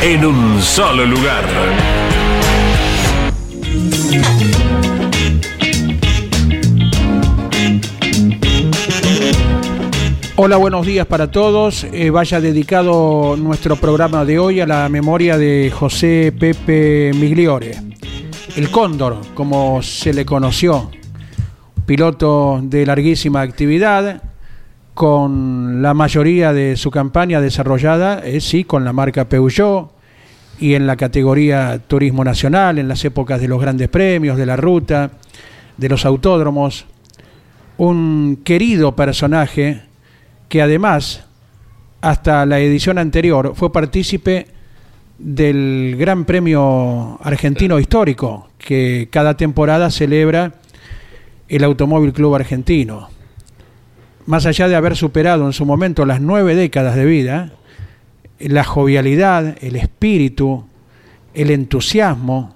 en un solo lugar. Hola, buenos días para todos. Eh, vaya dedicado nuestro programa de hoy a la memoria de José Pepe Migliore, el Cóndor, como se le conoció, piloto de larguísima actividad, con la mayoría de su campaña desarrollada, eh, sí, con la marca Peugeot y en la categoría Turismo Nacional, en las épocas de los grandes premios, de la ruta, de los autódromos. Un querido personaje que además, hasta la edición anterior, fue partícipe del Gran Premio Argentino Histórico, que cada temporada celebra el Automóvil Club Argentino. Más allá de haber superado en su momento las nueve décadas de vida, la jovialidad, el espíritu, el entusiasmo,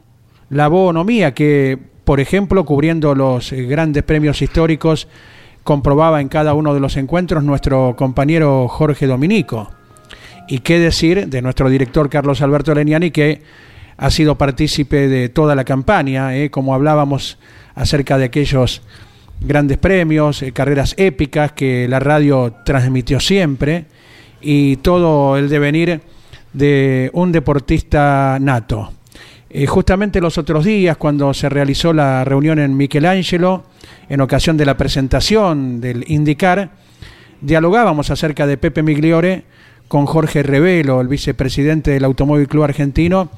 la bonomía que, por ejemplo, cubriendo los grandes premios históricos, comprobaba en cada uno de los encuentros nuestro compañero Jorge Dominico. Y qué decir de nuestro director Carlos Alberto Leniani, que ha sido partícipe de toda la campaña, ¿eh? como hablábamos acerca de aquellos grandes premios, eh, carreras épicas que la radio transmitió siempre, y todo el devenir de un deportista nato. Eh, justamente los otros días, cuando se realizó la reunión en Michelangelo, en ocasión de la presentación del IndyCar, dialogábamos acerca de Pepe Migliore con Jorge Revelo, el vicepresidente del Automóvil Club Argentino,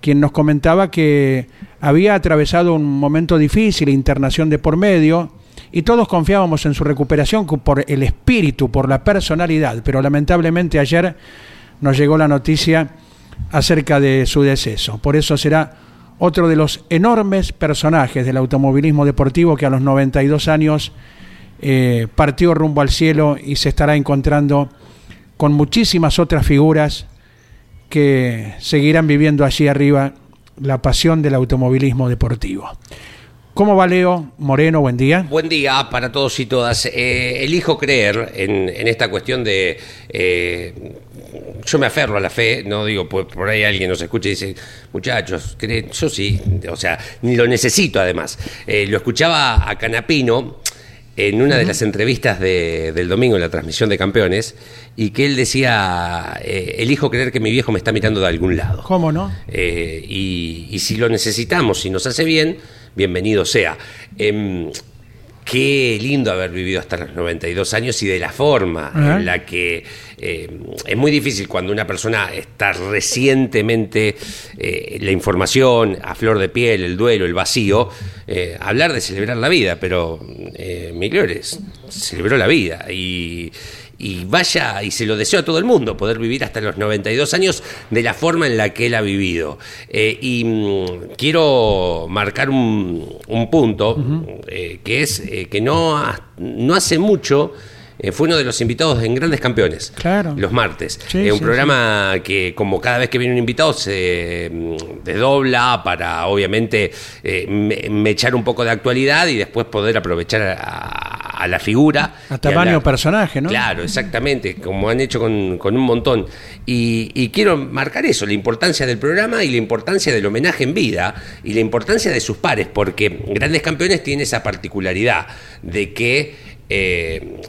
quien nos comentaba que había atravesado un momento difícil, internación de por medio, y todos confiábamos en su recuperación por el espíritu, por la personalidad, pero lamentablemente ayer nos llegó la noticia acerca de su deceso. Por eso será otro de los enormes personajes del automovilismo deportivo que a los 92 años eh, partió rumbo al cielo y se estará encontrando con muchísimas otras figuras que seguirán viviendo allí arriba la pasión del automovilismo deportivo. ¿Cómo va Leo Moreno? Buen día. Buen día para todos y todas. Eh, elijo creer en, esta cuestión de... Eh, yo me aferro a la fe, no digo, por, por ahí alguien nos escucha y dice, muchachos, yo sí, o sea, ni lo necesito además. Eh, lo escuchaba a Canapino en una de las entrevistas del domingo en la transmisión de campeones y que él decía, elijo creer que mi viejo me está mirando de algún lado. ¿Cómo no? y, y si lo necesitamos, si nos hace bien bienvenido sea. Em, qué lindo haber vivido hasta los 92 años y de la forma en la que em, es muy difícil cuando una persona está recientemente eh, la información a flor de piel, el duelo, el vacío, eh, hablar de celebrar la vida, pero eh, Miguel celebró la vida y y vaya, y se lo deseo a todo el mundo, poder vivir hasta los 92 años de la forma en la que él ha vivido. Eh, y mm, quiero marcar un, punto, eh, que es eh, que no, no hace mucho eh, fue uno de los invitados en Grandes Campeones. Claro. Los martes. Es un programa que, como cada vez que viene un invitado, se mm, desdobla para, obviamente, eh, me, echar un poco de actualidad y después poder aprovechar a, la figura. A tamaño personaje, ¿no? Claro, exactamente, como han hecho con, un montón. Y, y, quiero marcar eso, la importancia del programa y la importancia del homenaje en vida y la importancia de sus pares, porque Grandes Campeones tiene esa particularidad de que eh,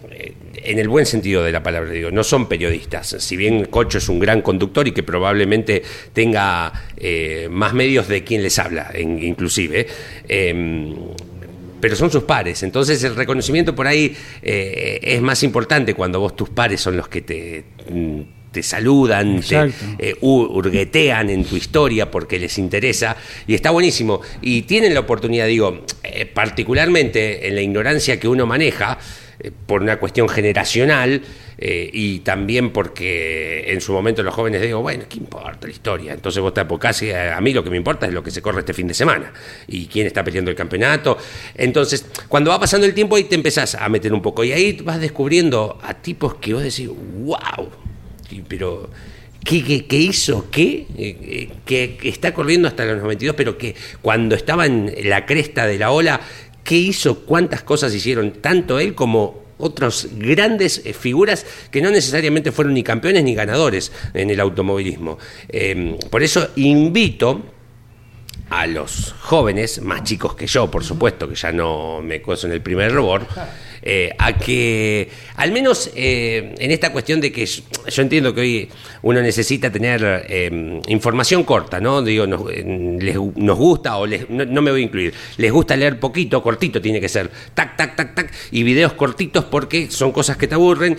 en el buen sentido de la palabra, digo, no son periodistas. Si bien Cocho es un gran conductor y que probablemente tenga eh, más medios de quien les habla, inclusive, em, pero son sus pares. Entonces el reconocimiento por ahí eh, es más importante cuando vos tus pares son los que te te saludan, te eh, urguetean en tu historia porque les interesa y está buenísimo. Y tienen la oportunidad, digo, eh, particularmente en la ignorancia que uno maneja, eh, por una cuestión generacional y también porque en su momento los jóvenes digo, bueno, ¿qué importa la historia? Entonces vos te apocás y a mí lo que me importa es lo que se corre este fin de semana y quién está peleando el campeonato. Entonces, cuando va pasando el tiempo ahí te empezás a meter un poco y ahí vas descubriendo a tipos que vos decís, wow pero ¿qué, qué, hizo? ¿Qué? Eh, está corriendo hasta los 92, pero que cuando estaba en la cresta de la ola, ¿qué hizo? ¿Cuántas cosas hicieron? Tanto él como otras grandes eh, figuras que no necesariamente fueron ni campeones ni ganadores en el automovilismo. Em, por eso invito a los jóvenes, más chicos que yo, por supuesto, que ya no me coso en el primer robot, eh, a que, al menos eh, en esta cuestión de que yo, entiendo que hoy uno necesita tener eh, información corta, ¿no? Digo, nos, nos gusta, o no, me voy a incluir, les gusta leer poquito, cortito tiene que ser, tac, tac, tac, tac, y videos cortitos porque son cosas que te aburren.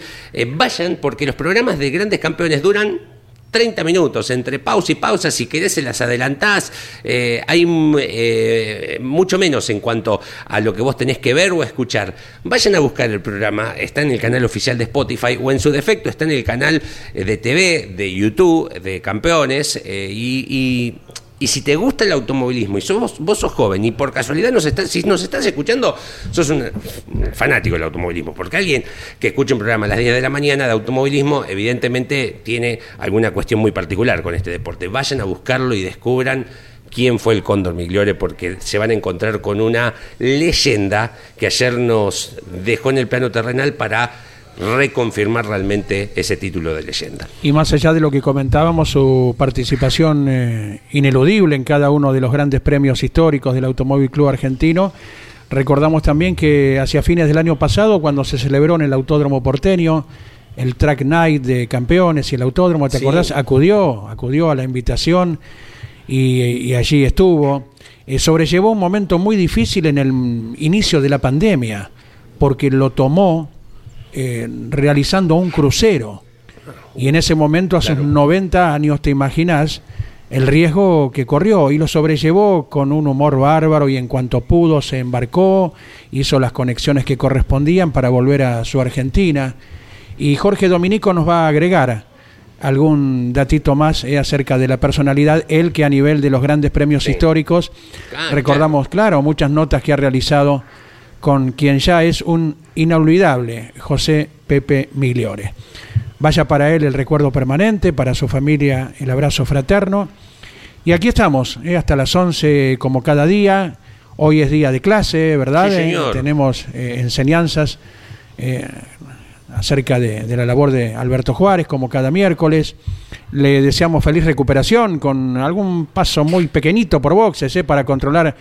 vayan, porque los programas de grandes campeones duran 30 minutos, entre pausa y pausa, si querés se las adelantás, eh, hay eh, mucho menos en cuanto a lo que vos tenés que ver o escuchar. Vayan a buscar el programa, está en el canal oficial de Spotify o en su defecto está en el canal eh, de TV, de YouTube, de Campeones, y si te gusta el automovilismo y sos, vos sos joven y por casualidad nos estás, si nos estás escuchando, sos un fanático del automovilismo. Porque alguien que escucha un programa a las 10 de la mañana de automovilismo, evidentemente tiene alguna cuestión muy particular con este deporte. Vayan a buscarlo y descubran quién fue el Cóndor Migliore, porque se van a encontrar con una leyenda que ayer nos dejó en el plano terrenal para reconfirmar realmente ese título de leyenda. Y más allá de lo que comentábamos, su participación eh, ineludible en cada uno de los grandes premios históricos del Automóvil Club Argentino. Recordamos también que hacia fines del año pasado, cuando se celebró en el Autódromo Porteño, el Track Night de Campeones y el Autódromo, ¿te acordás? Acudió, acudió a la invitación y, allí estuvo. Eh, sobrellevó un momento muy difícil en el inicio de la pandemia, porque lo tomó eh, realizando un crucero. Y en ese momento, hace 90 años, te imaginas el riesgo que corrió y lo sobrellevó con un humor bárbaro y en cuanto pudo se embarcó, hizo las conexiones que correspondían para volver a su Argentina. Y Jorge Dominico nos va a agregar algún datito más eh, acerca de la personalidad, él que a nivel de los grandes premios históricos, recordamos, claro, muchas notas que ha realizado con quien ya es un inolvidable José Pepe Migliore. Vaya para él el recuerdo permanente, para su familia el abrazo fraterno. Y aquí estamos, eh, hasta las 11 como cada día. Hoy es día de clase, ¿verdad? Eh, tenemos eh, enseñanzas acerca de, la labor de Alberto Juárez, como cada miércoles. Le deseamos feliz recuperación con algún paso muy pequeñito por boxes para controlar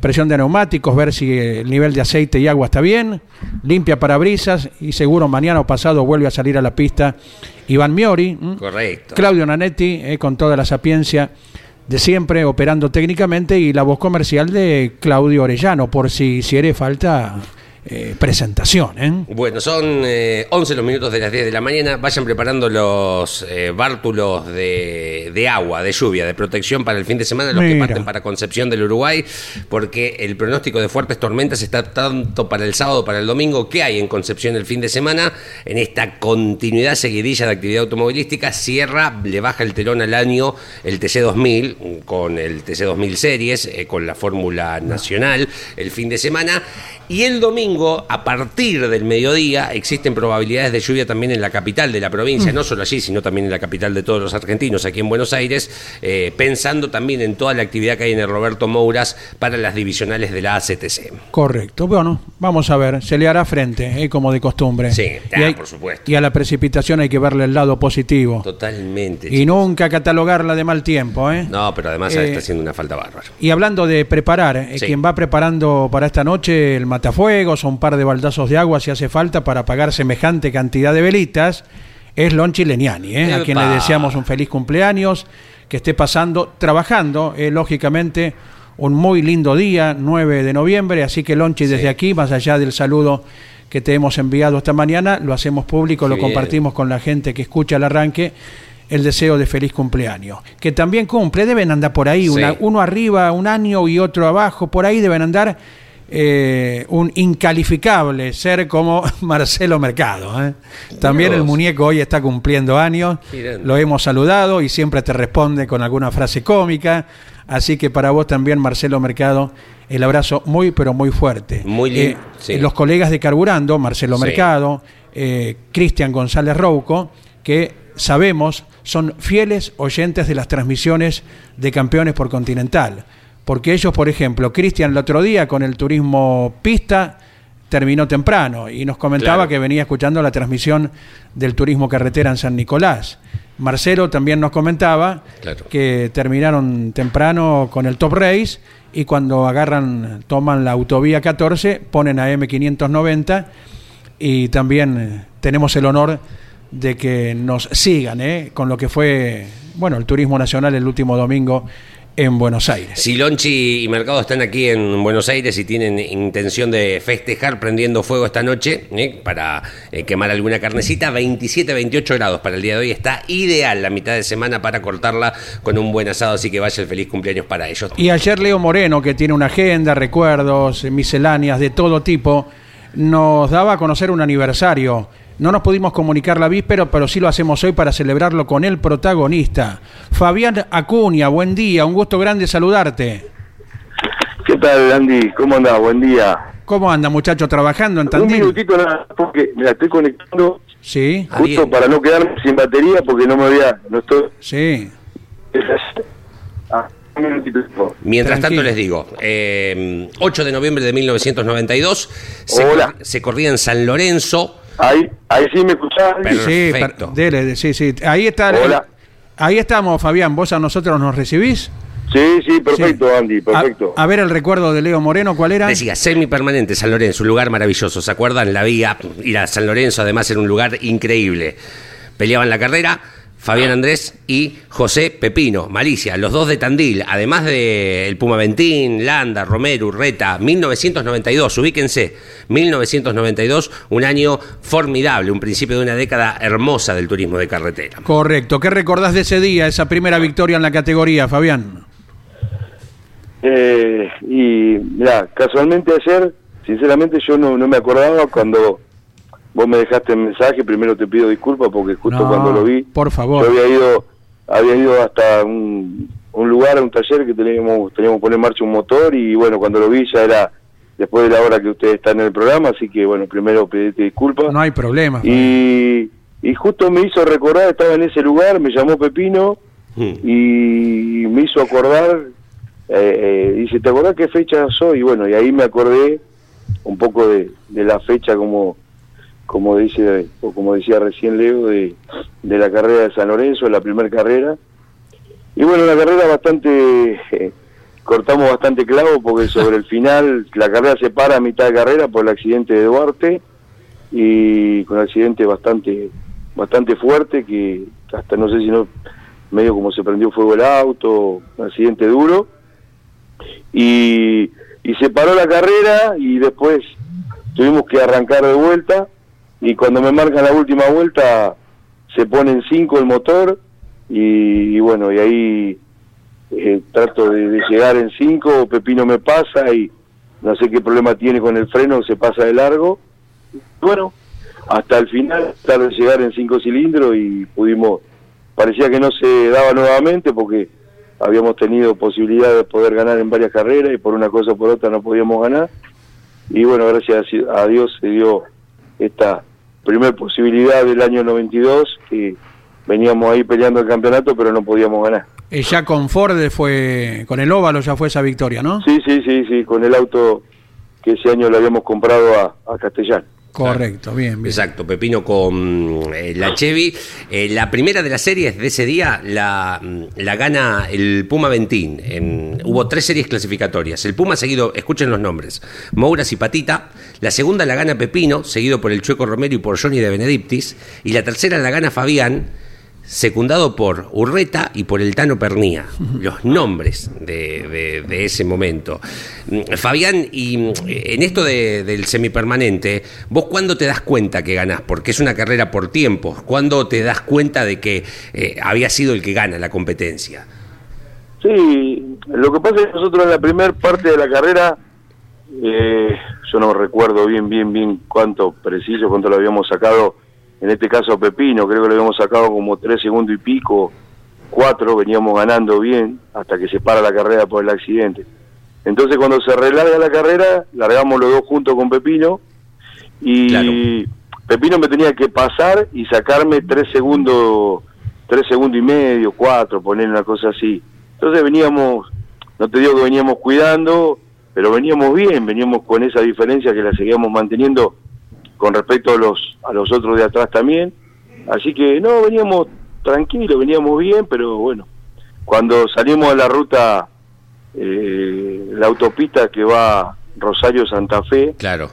presión de neumáticos, ver si el nivel de aceite y agua está bien, limpia parabrisas y seguro mañana o pasado vuelve a salir a la pista Iván Miori. Correcto. Claudio Nanetti, eh, con toda la sapiencia de siempre, operando técnicamente, y la voz comercial de Claudio Orellano, por si hiciere falta eh, presentación. ¿eh? Bueno, son 11 eh, los minutos de las 10 de la mañana. Vayan preparando los bártulos de, agua, de lluvia, de protección para el fin de semana, los que parten para Concepción del Uruguay, porque el pronóstico de fuertes tormentas está tanto para el sábado, para el domingo, que hay en Concepción el fin de semana. En esta continuidad seguidilla de actividad automovilística, cierra, le baja el telón al año el TC2000 con el TC2000 Series, con la Fórmula Nacional el fin de semana. Y el domingo, a partir del mediodía, existen probabilidades de lluvia también en la capital de la provincia, mm. no solo allí, sino también en la capital de todos los argentinos, aquí en Buenos Aires, eh, pensando también en toda la actividad que hay en el Roberto Mouras para las divisionales de la ACTC. Correcto, bueno, vamos a ver, se le hará frente, eh, como de costumbre. Sí, y por supuesto. Y a la precipitación hay que verle el lado positivo. Totalmente. Y nunca catalogarla de mal tiempo. ¿eh? No, pero además está haciendo una falta bárbara. Y hablando de preparar, quien va preparando para esta noche el matafuegos un par de baldazos de agua si hace falta para pagar semejante cantidad de velitas, es Lonchi Leniani, ¿eh? a quien le deseamos un feliz cumpleaños, que esté pasando, trabajando, eh, lógicamente, un muy lindo día, 9 de noviembre, así que Lonchi desde aquí, más allá del saludo que te hemos enviado esta mañana, lo hacemos público, lo compartimos con la gente que escucha el arranque, el deseo de feliz cumpleaños. Que también cumple, deben andar por ahí, uno arriba un año y otro abajo, por ahí deben andar eh, un incalificable ser como Marcelo Mercado. ¿eh? También el muñeco hoy está cumpliendo años, lo hemos saludado y siempre te responde con alguna frase cómica. Así que para vos también, Marcelo Mercado, el abrazo muy, pero muy fuerte. Muy eh, Los colegas de Carburando, Marcelo Mercado, Cristian González Rouco, que sabemos son fieles oyentes de las transmisiones de campeones por Continental porque ellos, por ejemplo, Cristian el otro día con el turismo pista terminó temprano y nos comentaba que venía escuchando la transmisión del turismo carretera en San Nicolás. Marcelo también nos comentaba que terminaron temprano con el Top Race y cuando agarran, toman la autovía 14, ponen a M590 y también eh, tenemos el honor de que nos sigan ¿eh? con lo que fue, bueno, el turismo nacional el último domingo en Buenos Aires. Si Lonchi y Mercado están aquí en Buenos Aires y tienen intención de festejar prendiendo fuego esta noche ¿eh? para eh, quemar alguna carnecita, 27, 28 grados para el día de hoy. Está ideal la mitad de semana para cortarla con un buen asado, así que vaya el feliz cumpleaños para ellos. Y ayer Leo Moreno, que tiene una agenda, recuerdos, misceláneas de todo tipo, nos daba a conocer un aniversario no nos pudimos comunicar la víspera, pero sí lo hacemos hoy para celebrarlo con el protagonista. Fabián Acuña, buen día, un gusto grande saludarte. ¿Qué tal, Andy? ¿Cómo anda? Buen día. ¿Cómo anda, muchacho, trabajando en Tandil? Un minutito nada, porque me la estoy conectando. Sí. Justo para no quedarme sin batería, porque no me había... No estoy... Sí. Ah, un minutito. Mientras tanto les digo, 8 eh, de noviembre de 1992 se, se corría en San Lorenzo Ahí, ahí sí me escuchás. Sí, dele, sí, sí. Ahí está. Hola. ahí estamos, Fabián. ¿Vos a nosotros nos recibís? Sí, sí, perfecto, Andy, perfecto. A, ver el recuerdo de Leo Moreno, ¿cuál era? Decía, semi-permanente, San Lorenzo, un lugar maravilloso. ¿Se acuerdan? La vía, ir a San Lorenzo, además, era un lugar increíble. Peleaban la carrera, Fabián Andrés y José Pepino, Malicia, los dos de Tandil, además de el Puma Ventín, Landa, Romero, Urreta, 1992, ubíquense, 1992, un año formidable, un principio de una década hermosa del turismo de carretera. Correcto, ¿qué recordás de ese día, esa primera victoria en la categoría, Fabián? Eh, y mira, casualmente ayer, sinceramente yo no, no me acordaba cuando vos me dejaste el mensaje, primero te pido disculpas porque justo cuando lo vi, por favor. yo había ido, había ido hasta un, lugar, a un taller que teníamos, teníamos que poner en marcha un motor y bueno, cuando lo vi ya era después de la hora que ustedes están en el programa, así que bueno, primero pediste disculpas. No hay problema. Y, y justo me hizo recordar, estaba en ese lugar, me llamó Pepino y me hizo acordar, eh, eh, dice, ¿te acordás qué fecha soy? Y bueno, y ahí me acordé un poco de, de la fecha como como dice o como decía recién Leo de, de la carrera de San Lorenzo, la primera carrera. Y bueno, una carrera bastante eh, cortamos bastante clavo porque sobre el final la carrera se para a mitad de carrera por el accidente de Duarte y con un accidente bastante bastante fuerte que hasta no sé si no medio como se prendió fuego el auto, un accidente duro. Y, y se paró la carrera y después tuvimos que arrancar de vuelta y cuando me marcan la última vuelta se pone en 5 el motor y, bueno, y ahí eh, trato de, llegar en 5, Pepino me pasa y no sé qué problema tiene con el freno, se pasa de largo. Bueno, hasta el final, tratar de llegar en 5 cilindros y pudimos, parecía que no se daba nuevamente porque habíamos tenido posibilidad de poder ganar en varias carreras y por una cosa o por otra no podíamos ganar. Y bueno, gracias a Dios se dio esta primera posibilidad del año 92 que veníamos ahí peleando el campeonato pero no podíamos ganar. Y ya con Ford fue, con el óvalo ya fue esa victoria, ¿no? Sí, sí, sí, sí, con el auto que ese año le habíamos comprado a, a Castellán. Correcto, bien, bien. Exacto, Pepino con eh, la Chevy. Eh, la primera de las series de ese día la, mm, la gana el Puma Ventín. En, hubo tres series clasificatorias. El Puma seguido, escuchen los nombres, Mouras y Patita. La segunda la gana Pepino, seguido por el Chueco Romero y por Johnny de Benedictis. Y la tercera la gana Fabián secundado por Urreta y por el Tano Pernía, los nombres de, ese momento. Mm, Fabián, y mm, en esto del semipermanente, ¿vos cuándo te das cuenta que ganás? Porque es una carrera por tiempos. ¿Cuándo te das cuenta de que eh, había sido el que gana la competencia? Sí, lo que pasa es que nosotros en la primera parte de la carrera, eh, yo no recuerdo bien, bien, bien cuánto preciso, cuánto lo habíamos sacado en este caso Pepino, creo que lo habíamos sacado como tres segundos y pico, cuatro, veníamos ganando bien hasta que se para la carrera por el accidente. Entonces cuando se relarga la carrera, largamos los dos juntos con Pepino y Pepino me tenía que pasar y sacarme tres segundos, tres segundos y medio, cuatro, poner una cosa así. Entonces veníamos, no te digo que veníamos cuidando, pero veníamos bien, veníamos con esa diferencia que la seguíamos manteniendo con respecto a los, a los otros de atrás también. Así que no, veníamos tranquilos, veníamos bien, pero bueno, cuando salimos a la ruta, eh, la autopista que va Rosario-Santa Fe, claro.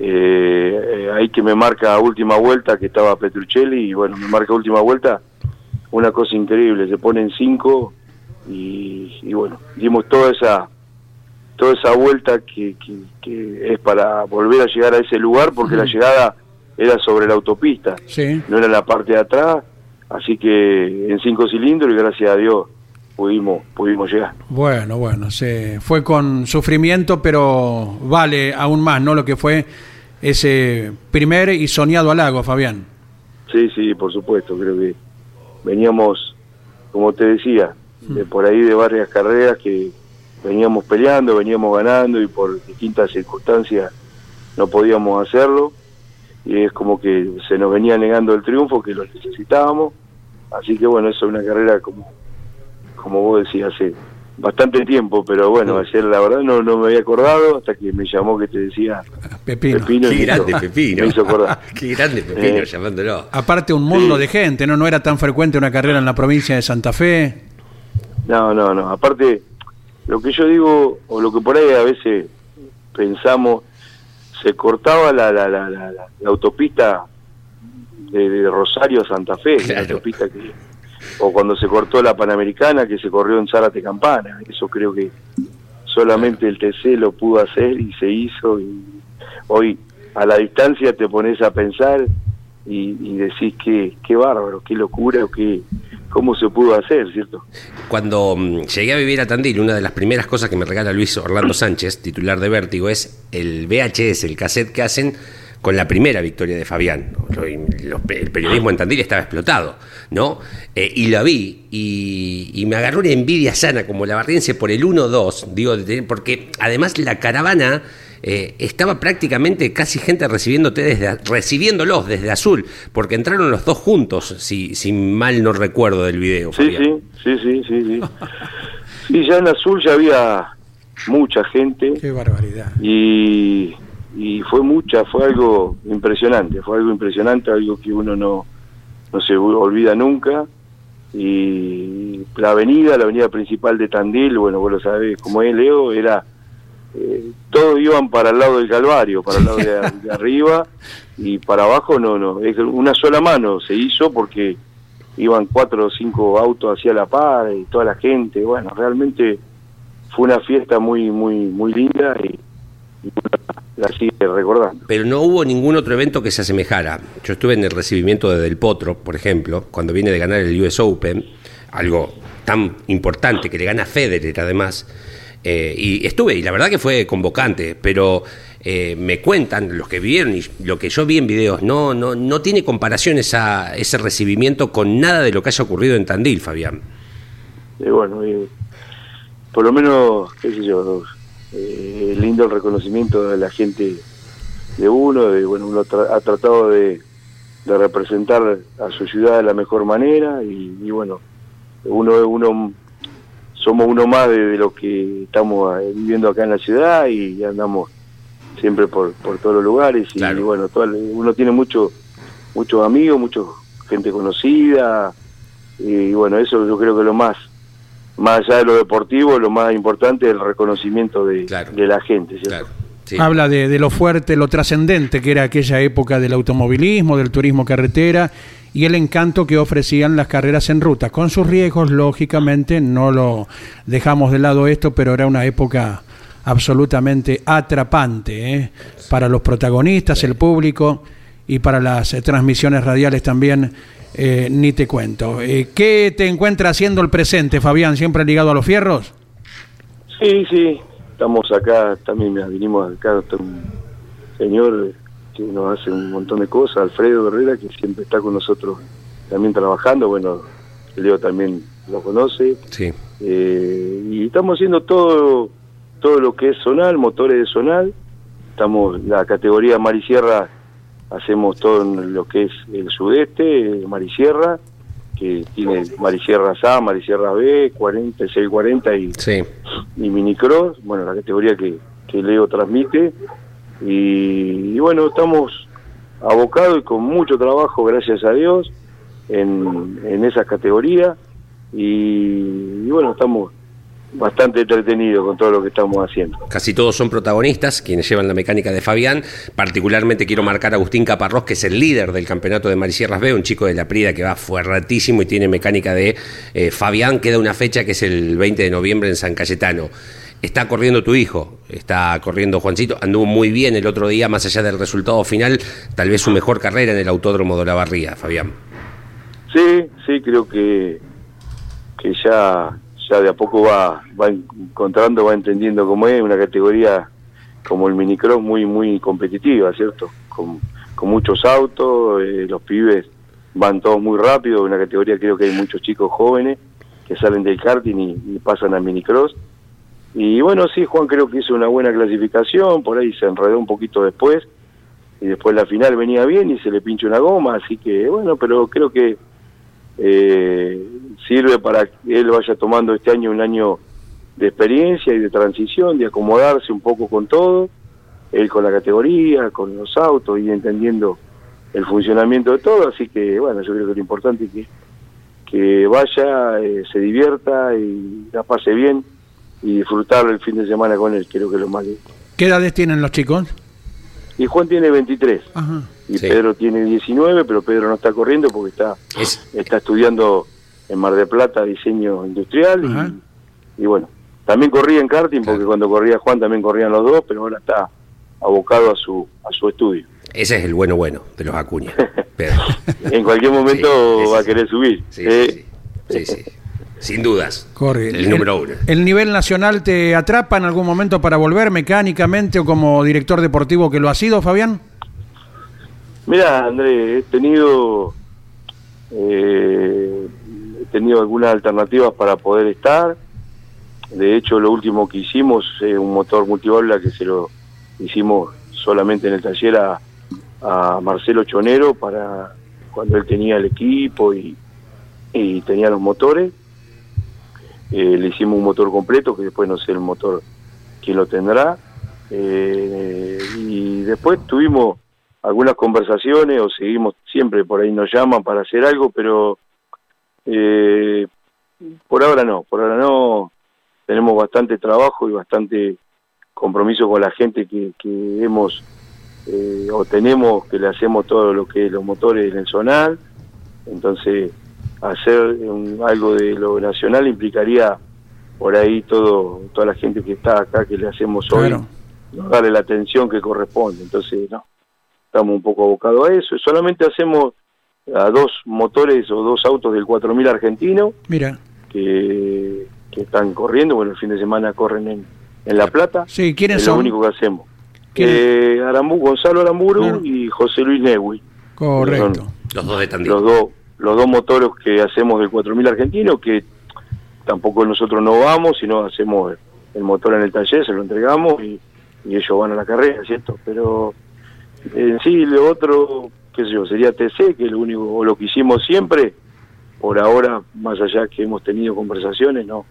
Eh, ahí que me marca última vuelta, que estaba Petruccelli, y bueno, me marca última vuelta, una cosa increíble, se ponen cinco y, y bueno, dimos toda esa toda esa vuelta que, que, es para volver a llegar a ese lugar, porque la llegada era sobre la autopista, no era la parte de atrás, así que en cinco cilindros y gracias a Dios pudimos, pudimos llegar. Bueno, bueno, se fue con sufrimiento, pero vale aún más, ¿no? Lo que fue ese primer y soñado halago, Fabián. Sí, sí, por supuesto, creo que veníamos, como te decía, de por ahí de varias carreras que veníamos peleando, veníamos ganando y por distintas circunstancias no podíamos hacerlo. Y es como que se nos venía negando el triunfo que lo necesitábamos. Así que bueno eso es una carrera como como vos decías hace bastante tiempo pero bueno ayer la verdad no, no me había acordado hasta que me llamó que te decía Pepino, Pepino qué grande Pepino. me hizo acordar. Qué grande Pepino eh, llamándolo. Aparte un mundo de gente no no era tan frecuente una carrera en la provincia de Santa Fe. No no no. Aparte lo que yo digo, o lo que por ahí a veces pensamos, se cortaba la, la, la, la, autopista de, Rosario a Santa Fe, la autopista que, o cuando se cortó la Panamericana que se corrió en Zárate Campana, eso creo que solamente el TC lo pudo hacer y se hizo y hoy a la distancia te pones a pensar y, y decís que qué bárbaro, qué locura, qué, cómo se pudo hacer, ¿cierto? Cuando mm, llegué a vivir a Tandil, una de las primeras cosas que me regala Luis Orlando Sánchez, titular de Vértigo, es el VHS, el cassette que hacen con la primera victoria de Fabián. el periodismo en Tandil estaba explotado, ¿no? Eh, y lo vi y, me agarró una envidia sana como la barriense por el 1-2, digo, porque además la caravana eh, estaba prácticamente casi gente recibiéndote desde, recibiéndolos desde Azul, porque entraron los dos juntos, si, si mal no recuerdo del video. Sí, sí, sí, sí, sí, sí. sí, ya en Azul ya había mucha gente. Qué barbaridad. Y, y fue mucha, fue algo impresionante, fue algo impresionante, algo que uno no, no se olvida nunca. Y la avenida, la avenida principal de Tandil, bueno, vos lo sabés, como es Leo, era eh, todos iban para el lado del Calvario, para el lado de, arriba y para abajo no, no, es una sola mano se hizo porque iban cuatro o cinco autos hacia la par y toda la gente, bueno, realmente fue una fiesta muy, muy, muy linda y, la sigue recordando. Pero no hubo ningún otro evento que se asemejara. Yo estuve en el recibimiento de Del Potro, por ejemplo, cuando viene de ganar el US Open, algo tan importante que le gana Federer además eh, y estuve, y la verdad que fue convocante, pero eh, me cuentan los que vieron y lo que yo vi en videos, no, no, no tiene comparación esa, ese recibimiento con nada de lo que haya ocurrido en Tandil, Fabián. Y bueno, por lo menos, qué sé yo, eh, lindo el reconocimiento de la gente de uno, de, bueno, uno ha tratado de, representar a su ciudad de la mejor manera y, y bueno, uno, uno somos uno más de, lo que estamos eh, viviendo acá en la ciudad y andamos siempre por, por todos los lugares. Y, bueno, uno tiene mucho muchos amigos, mucha gente conocida. Y bueno, eso yo creo que lo más más allá de lo deportivo, lo más importante es el reconocimiento de, de la gente. Habla de, de, lo fuerte, lo trascendente que era aquella época del automovilismo, del turismo carretera y el encanto que ofrecían las carreras en ruta, con sus riesgos, lógicamente, no lo dejamos de lado esto, pero era una época absolutamente atrapante ¿eh? para los protagonistas, el público y para las eh, transmisiones radiales también, eh, ni te cuento. ¿Qué te encuentra haciendo el presente, Fabián? ¿Siempre ligado a los fierros? Sí, sí, estamos acá, también vinimos acá, un señor que nos hace un montón de cosas, Alfredo Herrera, que siempre está con nosotros también trabajando, bueno, Leo también lo conoce. Sí. y estamos haciendo todo todo lo que es zonal, motores de zonal. Estamos, la categoría Marisierra, hacemos todo en lo que es el sudeste, Marisierra, que tiene Marisierras A, Marisierra B, 40, 640 y, sí. y Minicross, bueno, la categoría que, que Leo transmite. Y, bueno, estamos abocados y con mucho trabajo, gracias a Dios, en, en esa categoría. y bueno, estamos bastante entretenido con todo lo que estamos haciendo. Casi todos son protagonistas, quienes llevan la mecánica de Fabián. Particularmente quiero marcar a Agustín Caparrós, que es el líder del campeonato de Marisierras B, un chico de la Prida que va fuerratísimo y tiene mecánica de eh, Fabián. Queda una fecha que es el 20 de noviembre en San Cayetano. Está corriendo tu hijo, está corriendo Juancito, anduvo muy bien el otro día, más allá del resultado final, tal vez su mejor carrera en el Autódromo de la Barría, Fabián. Sí, sí, creo que, que ya ya de a poco va, va encontrando, va entendiendo cómo es, una categoría como el minicross muy, muy competitiva, ¿cierto? Con, con muchos autos, eh, los pibes van todos muy rápido, una categoría creo que hay muchos chicos jóvenes que salen del karting y, pasan al minicross. Y bueno, sí, Juan creo que hizo una buena clasificación, por ahí se enredó un poquito después, y después la final venía bien y se le pinchó una goma, así que bueno, pero creo que eh, sirve para que él vaya tomando este año un año de experiencia y de transición, de acomodarse un poco con todo, él con la categoría, con los autos y entendiendo el funcionamiento de todo, así que bueno, yo creo que lo importante es que, que vaya, eh, se divierta y la pase bien y disfrutar el fin de semana con él, creo que es lo más ¿Qué edades tienen los chicos? Y Juan tiene 23. Y Pedro tiene 19, pero Pedro no está corriendo porque está, está estudiando en Mar de Plata diseño industrial. Y, bueno, también corría en karting porque cuando corría Juan también corrían los dos, pero ahora está abocado a su, a su estudio. Ese es el bueno bueno de los Acuña. en cualquier momento va a querer subir. sí, sí. sí. Sin dudas. Corre. El, número uno. ¿El nivel nacional te atrapa en algún momento para volver mecánicamente o como director deportivo que lo ha sido, Fabián? Mira, André, he tenido eh, he tenido algunas alternativas para poder estar. De hecho, lo último que hicimos es un motor multibóloga que se lo hicimos solamente en el taller a, a Marcelo Chonero para cuando él tenía el equipo y, y tenía los motores eh, le hicimos un motor completo, que después no sé el motor quién lo tendrá. Eh, y después tuvimos algunas conversaciones o seguimos siempre por ahí nos llaman para hacer algo, pero eh, por ahora no, por ahora no. Tenemos bastante trabajo y bastante compromiso con la gente que, que hemos o tenemos, que le hacemos todo lo que es los motores en el zonal. Entonces, hacer algo de lo nacional implicaría por ahí todo toda la gente que está acá que le hacemos hoy darle la atención que corresponde. Entonces no estamos un poco abocados a eso. Solamente hacemos a dos motores o dos autos del 4000 argentino mira. que, que están corriendo bueno el fin de semana corren en, en La Plata. Sí quiénes es son lo único que hacemos. Eh, Gonzalo Aramburu y José Luis Newi. Correcto. Los dos de Tandil. los dos los dos motores que hacemos del 4000 argentino, que tampoco nosotros no vamos, sino hacemos el motor en el taller, se lo entregamos y, ellos van a la carrera, ¿cierto? Pero en sí, lo otro, qué sé yo, sería TC, que es lo único, o lo que hicimos siempre, por ahora, más allá que hemos tenido conversaciones, no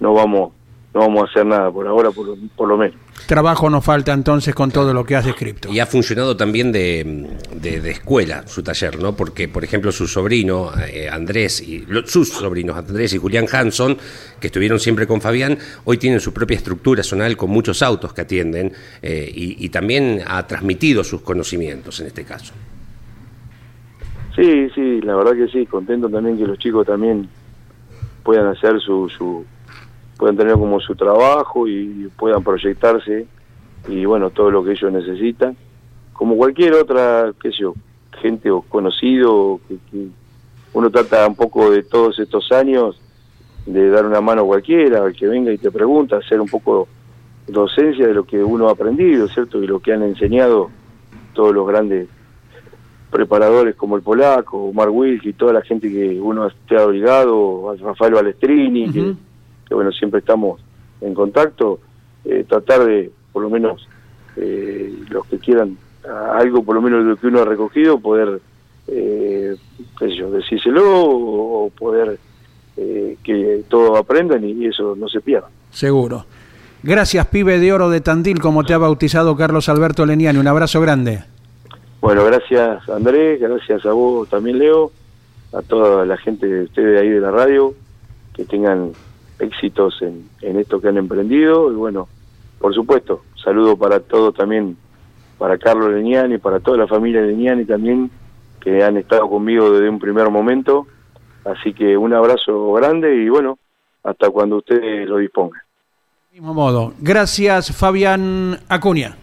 no vamos no vamos a hacer nada por ahora, por, por lo menos. Trabajo nos falta entonces con todo lo que has descrito. Y ha funcionado también de, de, escuela su taller, ¿no? Porque, por ejemplo, su sobrino eh, Andrés y sus sobrinos Andrés y Julián Hanson, que estuvieron siempre con Fabián, hoy tienen su propia estructura zonal con muchos autos que atienden eh, y, y también ha transmitido sus conocimientos en este caso. Sí, sí, la verdad que sí, contento también que los chicos también puedan hacer su, su puedan tener como su trabajo y puedan proyectarse y bueno, todo lo que ellos necesitan, como cualquier otra, qué sé yo, gente o conocido, que, uno trata un poco de todos estos años de dar una mano a cualquiera, al que venga y te pregunta, hacer un poco docencia de lo que uno ha aprendido, ¿cierto? Y lo que han enseñado todos los grandes preparadores como el polaco, Omar Wilk y toda la gente que uno ha obligado, Rafael Balestrini, que que bueno, siempre estamos en contacto, eh, tratar de, por lo menos, eh, los que quieran algo, por lo menos de lo que uno ha recogido, poder, eh, qué sé yo, decírselo o, poder eh, que todos aprendan y, eso no se pierda. Seguro. Gracias, pibe de oro de Tandil, como te ha bautizado Carlos Alberto Leniani. Un abrazo grande. Bueno, gracias Andrés, gracias a vos también Leo, a toda la gente de ustedes ahí de la radio, que tengan éxitos en, en esto que han emprendido y bueno, por supuesto, saludo para todos también, para Carlos Leñani, para toda la familia Leñani también, que han estado conmigo desde un primer momento, así que un abrazo grande y bueno, hasta cuando ustedes lo dispongan. Mismo modo. Gracias, Fabián Acuña.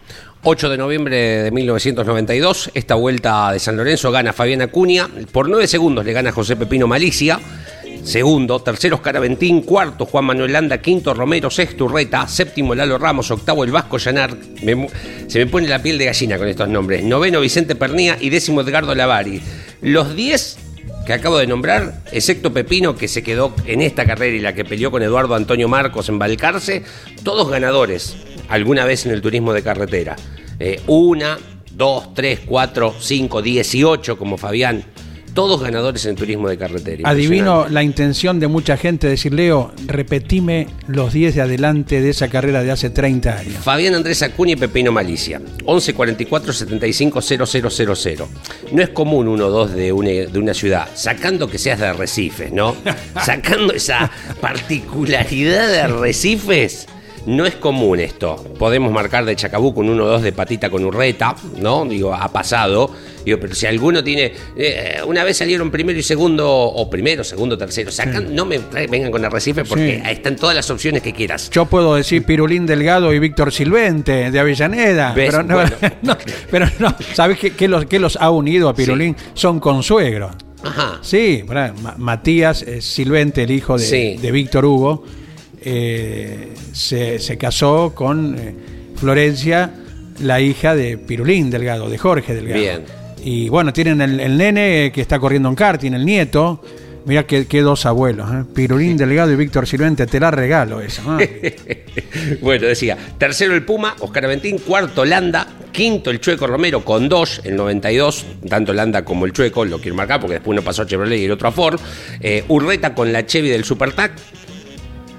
8 de noviembre de 1992, esta vuelta de San Lorenzo gana Fabián Acuña, por 9 segundos le gana José Pepino Malicia, Segundo, tercero Oscar Aventín, cuarto Juan Manuel Landa, quinto Romero, sexto Urreta, séptimo Lalo Ramos, octavo el Vasco Llanar, se me pone la piel de gallina con estos nombres, noveno Vicente Pernía. Y décimo Edgardo Lavari. Los diez que acabo de nombrar, excepto Pepino, que se quedó en esta carrera y la que peleó con Eduardo Antonio Marcos en Balcarce, todos ganadores alguna vez en el turismo de carretera. Eh, una, dos, tres, cuatro, cinco, dieciocho como Fabián todos ganadores en turismo de carretera. Adivino la intención de mucha gente de decir, Leo, repetime los 10 de adelante de esa carrera de hace 30 años. Fabián Andrés Acuña y Pepino Malicia, 11 44 75 000. No es común uno o dos de una, de una ciudad, sacando que seas de arrecifes, ¿no? sacando esa particularidad de arrecifes no es común esto. Podemos marcar de Chacabuco un 1-2 de patita con urreta, ¿no? Digo, ha pasado. Digo, pero si alguno tiene. Eh, una vez salieron primero y segundo, o primero, segundo, tercero. Sacan, no me vengan con Arrecife porque están todas las opciones que quieras. Yo puedo decir Pirulín Delgado y Víctor Silvente de Avellaneda. Pero no, pero no, ¿sabes qué, los, qué los ha unido a Pirulín? Son consuegros. Ajá. Sí, Matías eh, Silvente, el hijo de, de Víctor Hugo eh, se, casó con eh, Florencia, la hija de Pirulín Delgado, de Jorge Delgado. Bien. Y bueno, tienen el, nene que está corriendo en karting, el nieto. Mira qué, dos abuelos, ¿eh? Pirulín Delgado y Víctor Silvente, te la regalo eso. bueno, decía, tercero el Puma, Oscar Aventín, cuarto Landa, quinto el Chueco Romero con dos, el 92, tanto Landa como el Chueco, lo quiero marcar porque después uno pasó a Chevrolet y el otro a Ford, Urreta con la Chevy del SuperTac,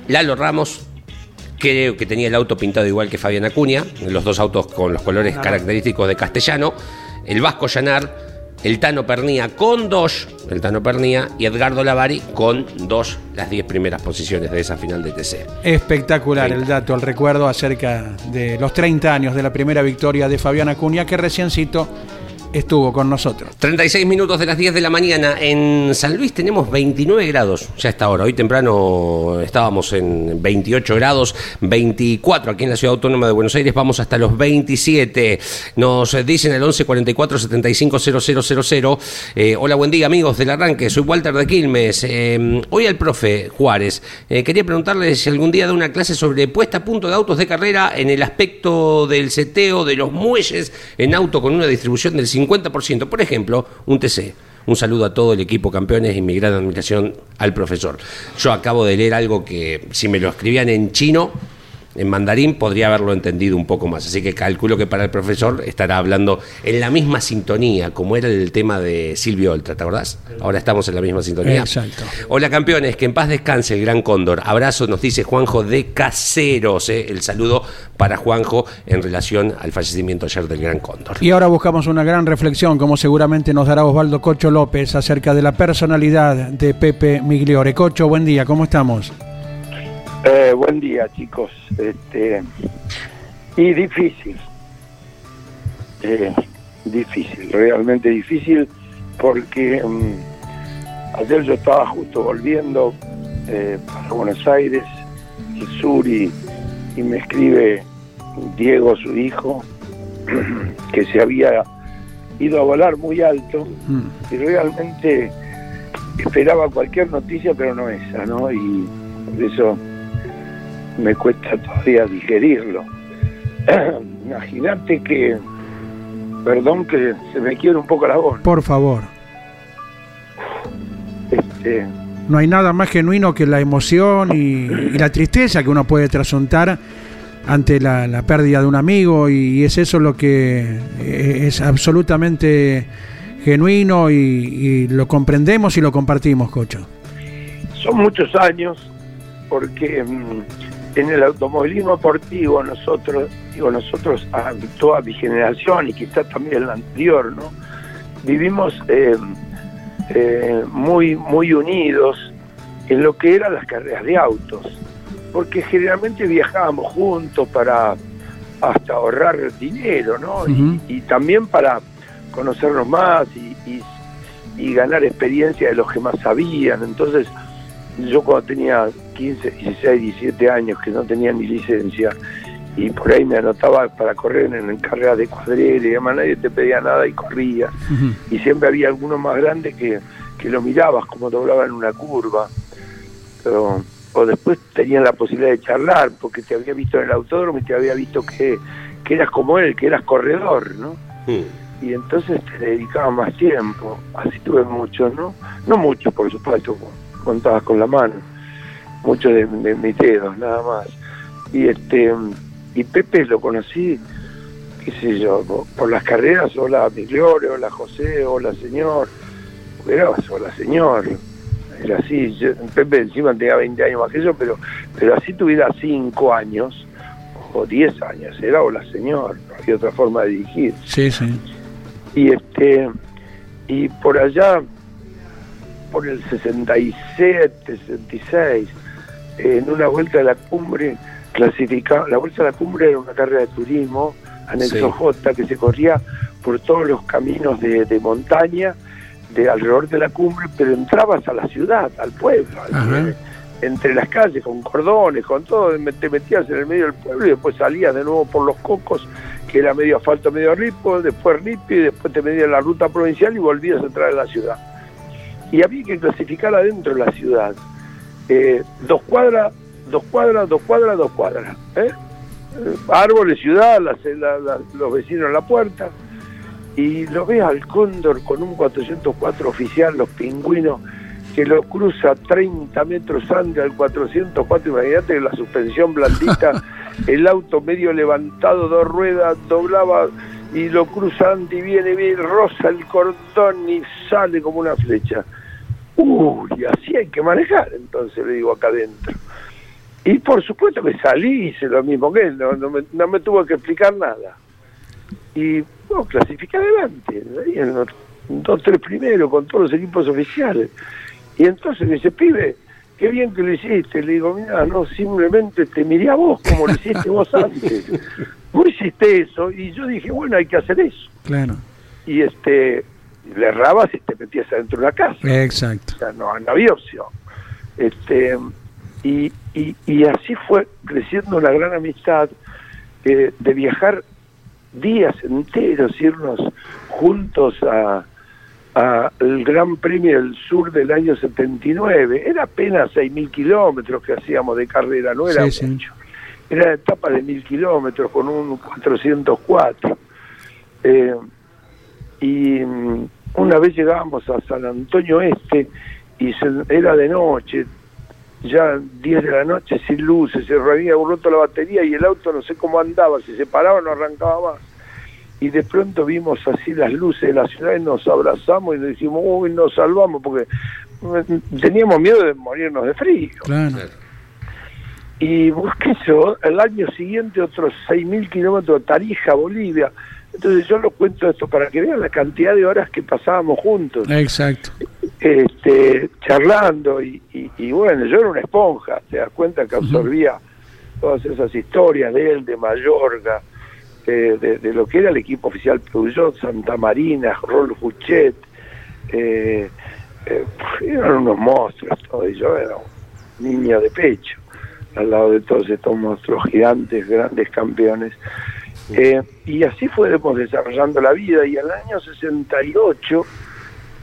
Lalo Ramos, creo que tenía el auto pintado igual que Fabián Acuña, los dos autos con los colores característicos de castellano, el Vasco Llanar, el Tano Pernía con dos, el Tano Pernía y Edgardo Lavari con dos, las diez primeras posiciones de esa final de TC. Espectacular el dato, el recuerdo acerca de los 30 años de la primera victoria de Fabián Acuña, que reciencito estuvo con nosotros. 36 minutos de las 10 de la mañana. En San Luis tenemos 29 grados ya está ahora. Hoy temprano estábamos en 28 grados, 24 aquí en la Ciudad Autónoma de Buenos Aires. Vamos hasta los 27. Nos dicen el 11 44 75 000. hola, buen día amigos del arranque. Soy Walter de Quilmes. Eh, hoy al profe Juárez. Eh, quería preguntarle si algún día da una clase sobre puesta a punto de autos de carrera en el aspecto del seteo de los muelles en auto con una distribución del 50 50%. Por ejemplo, un TC. Un saludo a todo el equipo campeones y mi gran admiración al profesor. Yo acabo de leer algo que si me lo escribían en chino, en mandarín podría haberlo entendido un poco más. Así que calculo que para el profesor estará hablando en la misma sintonía, como era el tema de Silvio Oltra, ¿te acordás? Ahora estamos en la misma sintonía. Exacto. Hola campeones, que en paz descanse el gran cóndor. Abrazo, nos dice Juanjo de Caseros. ¿eh? El saludo para Juanjo en relación al fallecimiento ayer del gran cóndor. Y ahora buscamos una gran reflexión, como seguramente nos dará Osvaldo Cocho López, acerca de la personalidad de Pepe Migliore. Cocho, buen día, ¿cómo estamos? Eh, buen día, chicos. Este, y difícil. Eh, difícil, realmente difícil, porque mm, ayer yo estaba justo volviendo eh, para Buenos Aires, el sur, y, y me escribe Diego, su hijo, que se había ido a volar muy alto Mm. y realmente esperaba cualquier noticia, pero no esa, ¿no? Y por eso me cuesta todavía digerirlo. Imagínate que, perdón que se me quiere un poco la voz, Por favor. este, No hay nada más genuino que la emoción y, y la tristeza que uno puede trasuntar ante la, la pérdida de un amigo y, es eso lo que es absolutamente genuino y, y lo comprendemos y lo compartimos, Cocho. son muchos años porque mm, en el automovilismo deportivo nosotros, digo nosotros, a toda mi generación y quizás también la anterior, ¿no? Vivimos eh, eh, muy, muy unidos en lo que eran las carreras de autos, porque generalmente viajábamos juntos para hasta ahorrar dinero, ¿no? Y- también para conocernos más y, y- y ganar experiencia de los que más sabían. Entonces, yo cuando tenía 15, 16, 17 años, que no tenía ni licencia, y por ahí me anotaba para correr en, en carreras de cuadrera y demás, nadie te pedía nada y corría. Y siempre había alguno más grande que, que lo mirabas como doblaba en una curva. Pero, o después tenías la posibilidad de charlar, porque te había visto en el autódromo y te había visto que, que eras como él, que eras corredor, ¿no? Y entonces te dedicaba más tiempo. Así tuve muchos, ¿no? No muchos, por supuesto, contabas con la mano, muchos de, de mis dedos, nada más. Y este y Pepe lo conocí, qué sé yo, por, por las carreras, hola Migliore, hola José, hola señor, era hola señor, era así, yo- Pepe encima tenía 20 años más que yo, pero, pero así tuviera 5 años o 10 años, era hola señor, no había otra forma de dirigir Sí, sí. y este y por allá por el 67 66 en una vuelta de la cumbre clasificaba la vuelta de la cumbre era una carrera de turismo anexo Sí. J que se corría por todos los caminos de, de montaña de alrededor de la cumbre pero entrabas a la ciudad al pueblo al- entre las calles con cordones con todo te metías en el medio del pueblo y después salías de nuevo por los cocos que era medio asfalto, medio ripo, después ripio y después te metías en la ruta provincial y volvías a entrar a la ciudad. Y había que clasificar adentro de la ciudad. Eh, dos cuadras, dos cuadras, dos cuadras, dos cuadras. ¿eh? Eh, Árboles, ciudad, las- la- la- los vecinos en la puerta. Y lo ves al cóndor con un 404 oficial, los pingüinos, que lo cruza 30 metros antes al 404. Imagínate la suspensión blandita, el auto medio levantado, dos ruedas, doblaba y lo cruza y viene, viene, roza el cordón y sale como una flecha. Uy, así hay que manejar, entonces le digo acá adentro. Y por supuesto que salí, hice lo mismo que él, no, no me, no me tuvo que explicar nada. Y bueno, clasifiqué adelante, ahí en los dos, tres primeros con todos los equipos oficiales. Y entonces me dice, pibe, qué bien que lo hiciste. Le digo, mira, no, simplemente te miré a vos como lo hiciste vos antes. Vos hiciste eso y yo dije, bueno, hay que hacer eso. Claro. Y este, le errabas y te metías adentro de una casa. Exacto. O sea, no, no había opción. Este, y, y, y así fue creciendo la gran amistad eh, de viajar días enteros, irnos juntos a, a el Gran Premio del Sur del año 79. Era apenas 6.000 kilómetros que hacíamos de carrera, no era Sí, sí. mucho. Era etapa de 1.000 kilómetros con un 404. Eh, y mm, una vez llegábamos a San Antonio Este y se- era de noche, ya 10 de la noche sin luces, se había roto la batería y el auto no sé cómo andaba, si se paraba no arrancaba más. Y de pronto vimos así las luces de la ciudad y nos abrazamos y nos dijimos, uy, nos salvamos, porque mm, teníamos miedo de morirnos de frío. Claro. Y busqué yo, el año siguiente otros 6.000 kilómetros de Tarija, Bolivia. Entonces yo lo cuento esto para que vean la cantidad de horas que pasábamos juntos. Exacto. Este, charlando y, y, bueno, yo era una esponja, te das cuenta que absorbía todas esas historias de él, de Mayorga, de, de, lo que era el equipo oficial Peugeot, Santa Marina, Rolf Huchet, eh, eh, eran unos monstruos todos, y yo era un niño de pecho al lado de todos estos monstruos gigantes, grandes campeones. Eh, y así fuimos desarrollando la vida y al año 68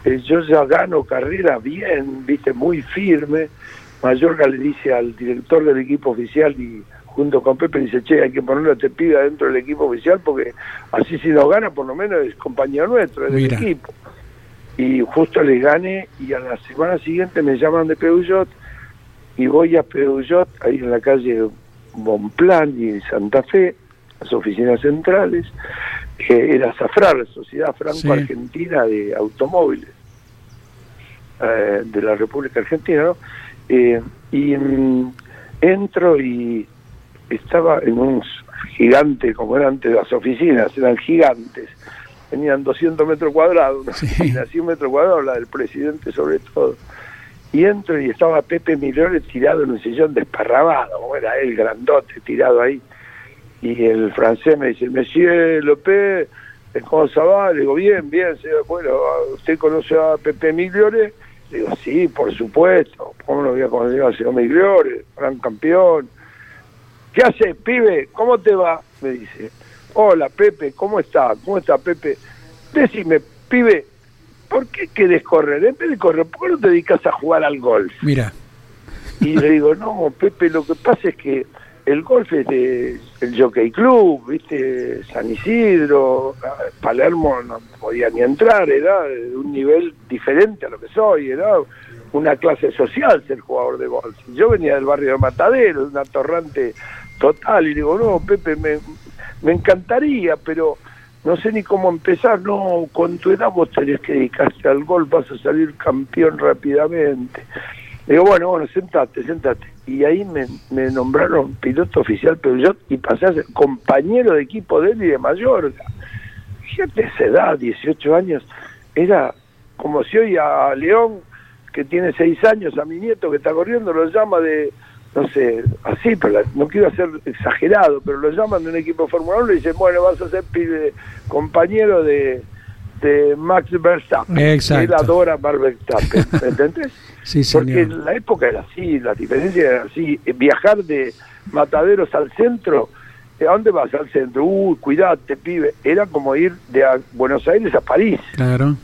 eh, yo ya gano carrera bien, viste, muy firme. Mayorga le dice al director del equipo oficial y junto con Pepe dice, che, hay que ponerlo a te pida dentro del equipo oficial porque así si nos gana por lo menos es compañero nuestro, es del equipo. Y justo les gane y a la semana siguiente me llaman de Peugeot y voy a Peugeot, ahí en la calle Bonplan y Santa Fe, las oficinas centrales, que era SAFRAR, la Sociedad Franco-Argentina de Automóviles eh, de la República Argentina, ¿no? Eh, y mm, entro y estaba en un gigante, como eran antes las oficinas, eran gigantes, tenían 200 metros cuadrados, una oficina, 100 metros cuadrados, la del presidente sobre todo y entro y estaba Pepe Milores tirado en un sillón desparramado, como era él, grandote, tirado ahí. Y el francés me dice, Monsieur López, ¿cómo se va? Le digo, bien, bien, señor. Bueno, ¿usted conoce a Pepe Migliore? Le digo, sí, por supuesto. ¿Cómo no voy a conocer al señor Migliore? Gran campeón. ¿Qué hace, pibe? ¿Cómo te va? Me dice. Hola, Pepe, ¿cómo está? ¿Cómo está, Pepe? Decime, pibe, ¿por qué querés correr? En vez de correr, ¿por qué no te dedicas a jugar al golf? Mira. Y le digo, no, Pepe, lo que pasa es que el golf es de el Jockey Club, viste, San Isidro, Palermo no podía ni entrar, era de un nivel diferente a lo que soy, era una clase social ser jugador de golf. Yo venía del barrio de Matadero, de una torrante total, y digo, no, Pepe, me, me encantaría, pero no sé ni cómo empezar, no, con tu edad vos tenés que dedicarte al gol, vas a salir campeón rápidamente. Digo, bueno, bueno, sentate, sentate. Y ahí me, nombraron piloto oficial Peugeot y pasé a ser compañero de equipo de él y de Mallorca. Fíjate esa edad, 18 años, era como si hoy a León, que tiene 6 años, a mi nieto que está corriendo, lo llama de, no sé, así, pero no quiero ser exagerado, pero lo llaman de un equipo Fórmula 1 y dicen, bueno, vas a ser compañero de, de Max Verstappen. Exacto. Él adora Max Verstappen, ¿entendés? sí, Porque en la época era así, la diferencia era así, viajar de Mataderos al centro, ¿a dónde vas al centro? Uy, cuidate, pibe. Era como ir de Buenos Aires a París. Claro.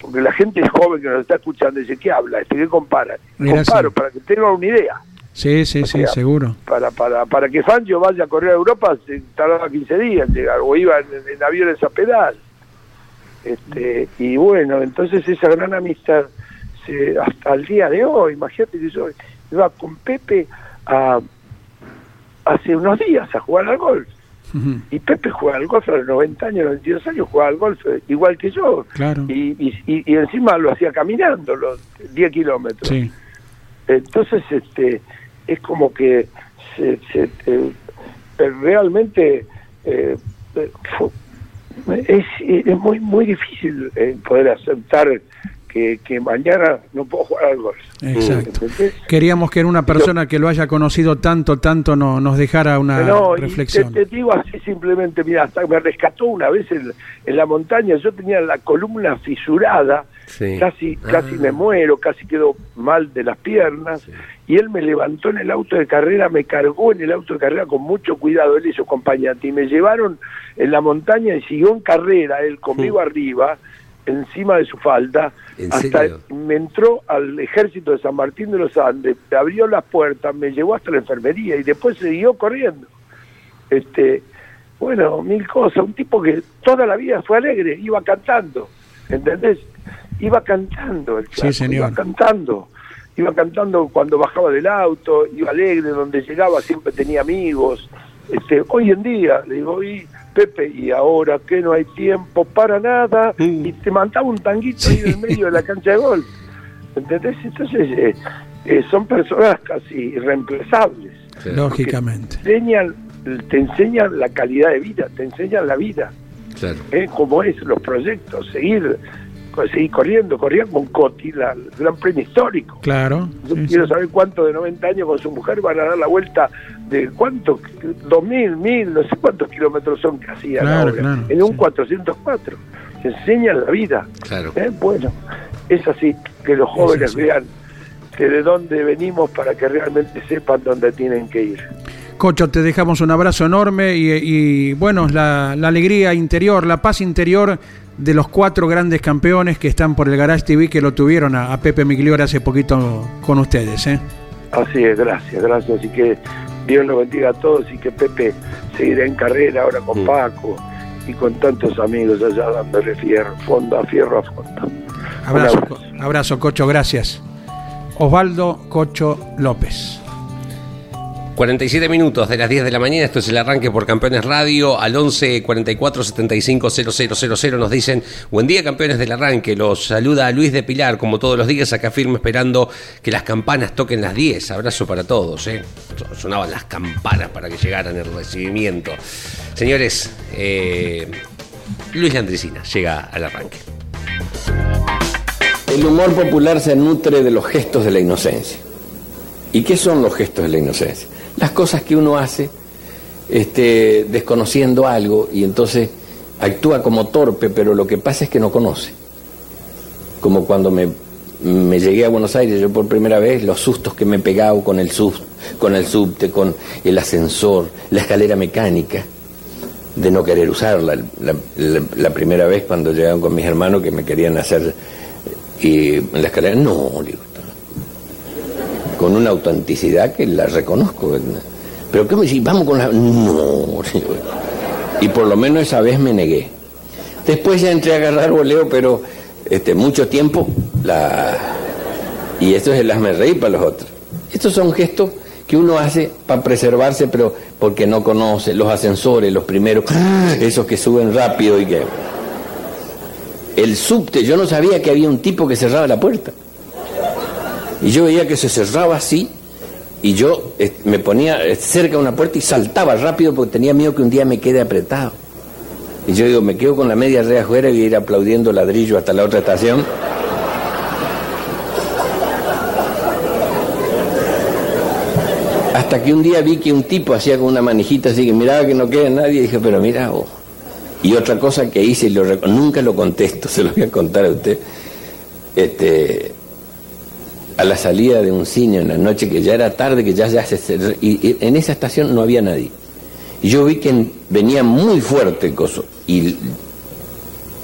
Porque la gente joven que nos está escuchando dice, ¿qué habla? Este, ¿Qué compara? Comparo, para que tengan una idea. Sí, sí, sí, seguro. Para, para, para que Fangio vaya a correr a Europa se tardaba 15 días en llegar, o iba en, aviones a pedal. Este, y bueno, entonces esa gran amistad, se, hasta el día de hoy, imagínate que yo iba con Pepe a, hace unos días a jugar al golf. Y Pepe juega al golf a los 90 años, 92 años, juega al golf eh, igual que yo. Claro. Y, y, y, encima lo hacía caminando los 10 kilómetros. Sí. Entonces, este, es como que se, se, eh, realmente eh, es, es, muy muy difícil eh, poder aceptar que, que, mañana no puedo jugar al golf. Exacto. Queríamos que en una persona que lo haya conocido tanto, tanto no, nos dejara una reflexión. Te, te, digo así simplemente, mira, hasta me rescató una vez en, en la montaña, yo tenía la columna fisurada, casi, casi me ah. muero, casi quedo mal de las piernas, y él me levantó en el auto de carrera, me cargó en el auto de carrera con mucho cuidado, él y su acompañante, y me llevaron en la montaña y siguió en carrera, él conmigo arriba, encima de su falda, hasta me entró al ejército de San Martín de los Andes, abrió las puertas, me llevó hasta la enfermería y después siguió corriendo. Este, bueno, mil cosas, un tipo que toda la vida fue alegre, iba cantando, ¿entendés? Iba cantando el sí, señor. iba cantando iba cantando cuando bajaba del auto, iba alegre, donde llegaba siempre tenía amigos. Este, hoy en día, le digo, y Pepe, y ahora que no hay tiempo para nada, y te mandaba un tanguito ahí en el medio de la cancha de gol. ¿Entendés? Entonces, eh, eh, son personas casi irreemplazables. Lógicamente. Te enseñan, te enseñan la calidad de vida, te enseñan la vida. Claro. ¿eh? Cómo es los proyectos, seguir seguir corriendo, corría con Coti, la, el gran premio histórico. Claro. Yo sí, quiero sí. saber cuánto de 90 años con su mujer van a dar la vuelta de cuánto, 2000, 1000, no sé cuántos kilómetros son que hacían Claro, ahora, claro, en un sí. 404. Se enseñan la vida. Claro. ¿eh? Bueno, es así, que los jóvenes vean que de dónde venimos para que realmente sepan dónde tienen que ir. Cocho, te dejamos un abrazo enorme y, y, bueno, la, la alegría interior, la paz interior de los cuatro grandes campeones que están por el Garage TV que lo tuvieron a, a Pepe Migliore hace poquito con ustedes. ¿eh? Así es, gracias, gracias. Y que Dios los bendiga a todos y que Pepe seguirá en carrera ahora con Mm. Paco y con tantos amigos allá dándole fierro, fondo a fierro a fondo. Abrazo, abrazo, Cocho, gracias. Osvaldo Cocho López. 47 minutos de las 10 de la mañana, esto es el arranque por Campeones Radio, al 11 44 75 000 nos dicen, buen día campeones del arranque, los saluda Luis de Pilar, como todos los días acá firme esperando que las campanas toquen las 10, abrazo para todos, ¿eh? sonaban las campanas para que llegaran el recibimiento. Señores, eh, Luis Landricina llega al arranque. El humor popular se nutre de los gestos de la inocencia. ¿Y qué son los gestos de la inocencia? Las cosas que uno hace este, desconociendo algo y entonces actúa como torpe, pero lo que pasa es que no conoce. Como cuando me, llegué a Buenos Aires, yo por primera vez, los sustos que me he pegado con el, sub, con el subte, con el ascensor, la escalera mecánica, de no querer usarla. La, primera vez cuando llegaron con mis hermanos que me querían hacer y en la escalera, no, digo, con una autenticidad que la reconozco. Pero ¿qué me decís? Vamos con la... No, y por lo menos esa vez me negué. Después ya entré a agarrar voleo, pero este, mucho tiempo la... Y esto es el hazme reír para los otros. Estos son gestos que uno hace para preservarse, pero porque no conoce los ascensores, los primeros, esos que suben rápido y que... El subte, yo no sabía que había un tipo que cerraba la puerta. Y yo veía que se cerraba así, y yo eh, me ponía eh, cerca de una puerta y saltaba rápido porque tenía miedo que un día me quede apretado. Y yo digo, me quedo con la media rea afuera y voy a ir aplaudiendo ladrillo hasta la otra estación. Hasta que un día vi que un tipo hacía con una manijita así que miraba que no queda nadie y dije, pero mira, oh. y otra cosa que hice y lo nunca lo contesto, se lo voy a contar a usted. Este, a la salida de un cine en la noche que ya era tarde, que ya, se y, y en esa estación no había nadie. Y yo vi que en- venía muy fuerte el coso y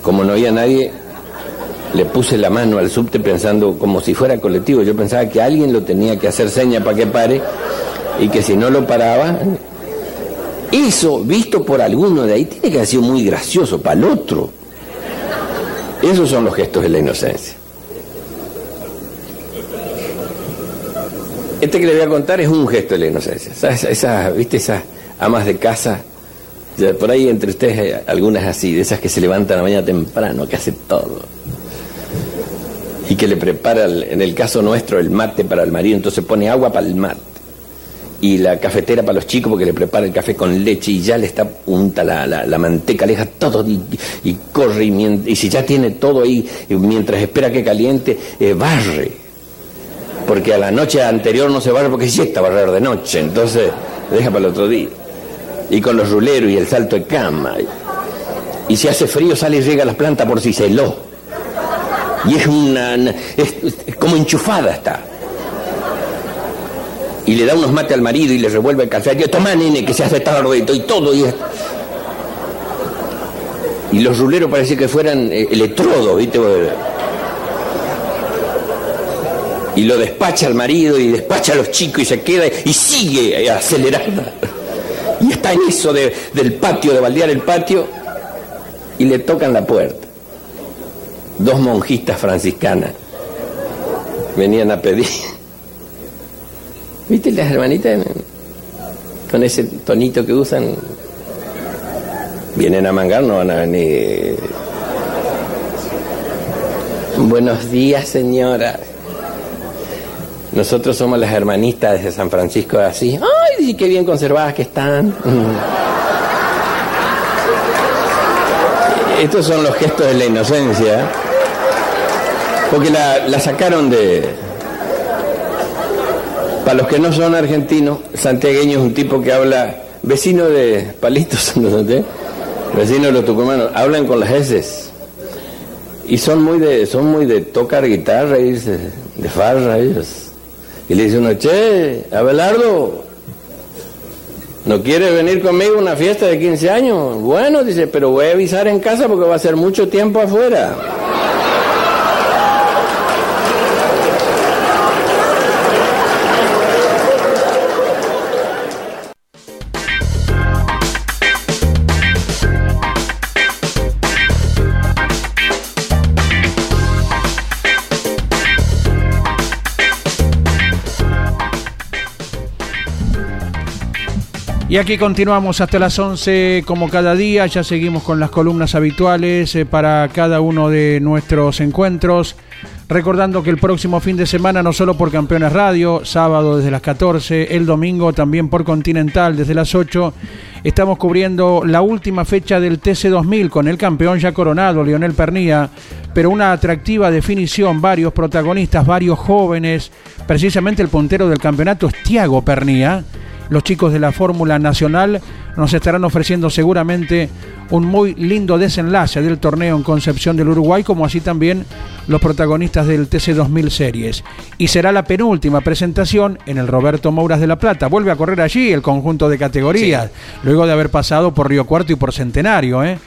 como no había nadie, le puse la mano al subte pensando como si fuera colectivo. Yo pensaba que alguien lo tenía que hacer seña para que pare y que si no lo paraba, eso visto por alguno de ahí tiene que haber sido muy gracioso para el otro. Esos son los gestos de la inocencia. Este que le voy a contar es un gesto de la inocencia. Esas, esas, ¿viste? Esas amas de casa, por ahí entre ustedes hay algunas así, de esas que se levantan la mañana temprano, que hace todo. Y que le prepara, en el caso nuestro, el mate para el marido, entonces pone agua para el mate. Y la cafetera para los chicos porque le prepara el café con leche y ya le está unta la, la, la manteca, le deja todo y, corre y, y si ya tiene todo ahí, mientras espera que caliente, eh, barre porque a la noche anterior no se barre porque sí está barrer de noche, entonces deja para el otro día. Y con los ruleros y el salto de cama. Y si hace frío sale y riega las plantas por si se heló. Y es una... es- es como enchufada está. Y le da unos mates al marido y le revuelve el café. Y toma nene que se hace tarde y todo, y todo. Y, y los ruleros parecía que fueran eh, electrodos, ¿viste? Y lo despacha al marido y despacha a los chicos y se queda y sigue acelerada. Y está en eso de- del patio, de baldear el patio, y le tocan la puerta. Dos monjistas franciscanas venían a pedir ¿Viste las hermanitas con ese tonito que usan? Vienen a mangar, no van a venir. Buenos días, señora. Nosotros somos las hermanistas de San Francisco de Asís. ¡Ay, qué bien conservadas que están! Estos son los gestos de la inocencia. Porque la, la sacaron de... Para los que no son argentinos, santiagueño es un tipo que habla, vecino de Palitos, ¿no? vecino de los tucumanos, hablan con las heces. Y son muy de, son muy de tocar guitarra, de, de farra ellos. Y le dice uno, che, Abelardo, ¿no quieres venir conmigo a una fiesta de 15 años? Bueno, dice, pero voy a avisar en casa porque va a ser mucho tiempo afuera. Y aquí continuamos hasta las 11 como cada día, ya seguimos con las columnas habituales eh, para cada uno de nuestros encuentros. Recordando que el próximo fin de semana, no solo por Campeones Radio, sábado desde las 14, el domingo también por Continental desde las 8, estamos cubriendo la última fecha del TC2000 con el campeón ya coronado, Lionel Pernía, pero una atractiva definición, varios protagonistas, varios jóvenes, precisamente el puntero del campeonato es Tiago Pernía los chicos de la Fórmula Nacional nos estarán ofreciendo seguramente un muy lindo desenlace del torneo en Concepción del Uruguay, como así también los protagonistas del TC2000 Series. Y será la penúltima presentación en el Roberto Mouras de La Plata. Vuelve a correr allí el conjunto de categorías, luego de haber pasado por Río Cuarto y por Centenario. ¿eh?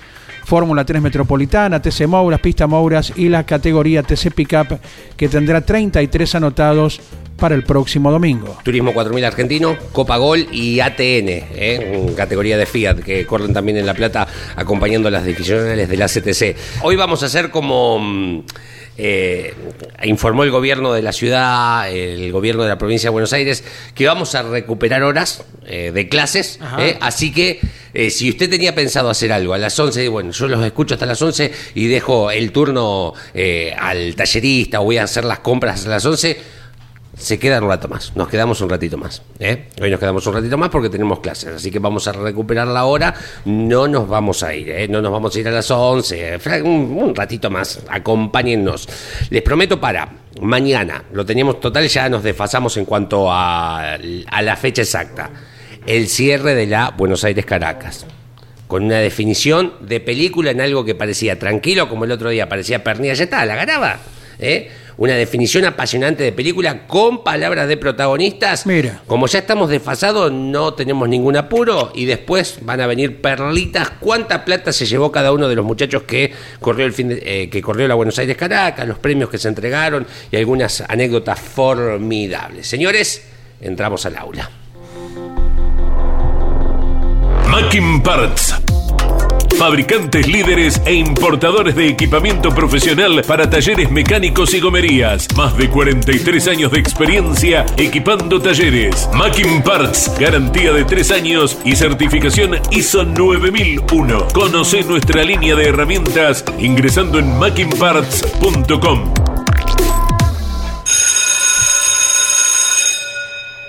Fórmula 3 Metropolitana, TC Mouras, Pista Mouras y la categoría TC Pickup que tendrá 33 anotados para el próximo domingo. Turismo 4000 Argentino, Copa Gol y ATN, ¿eh? categoría de Fiat, que corren también en La Plata acompañando las divisionales de la CTC. Hoy vamos a hacer como... Mm, eh, informó el gobierno de la ciudad, el gobierno de la provincia de Buenos Aires, que vamos a recuperar horas eh, de clases. Eh, así que si usted tenía pensado hacer algo a las 11, bueno, yo los escucho hasta las 11 y dejo el turno al tallerista o voy a hacer las compras a las 11 se queda un rato más, nos quedamos un ratito más. ¿eh? Hoy nos quedamos un ratito más porque tenemos clases, así que vamos a recuperar la hora, no nos vamos a ir, ¿eh? no nos vamos a ir a las 11, un, ratito más, acompáñennos. Les prometo para mañana, lo teníamos total, ya nos desfasamos en cuanto a, a la fecha exacta, el cierre de la Buenos Aires Caracas con una definición de película en algo que parecía tranquilo, como el otro día parecía pernilla, ya está, la ganaba. ¿eh? Una definición apasionante de película con palabras de protagonistas. Mira. Como ya estamos desfasados, no tenemos ningún apuro y después van a venir perlitas. ¿Cuánta plata se llevó cada uno de los muchachos que corrió el fin eh, que corrió la Buenos Aires Caracas, los premios que se entregaron y algunas anécdotas formidables? Señores, entramos al aula. Mackin Parts Fabricantes líderes e importadores de equipamiento profesional para talleres mecánicos y gomerías. Más de 43 años de experiencia equipando talleres. Macking Parts, garantía de 3 años y certificación ISO 9001. Conoce nuestra línea de herramientas ingresando en mackingparts.com.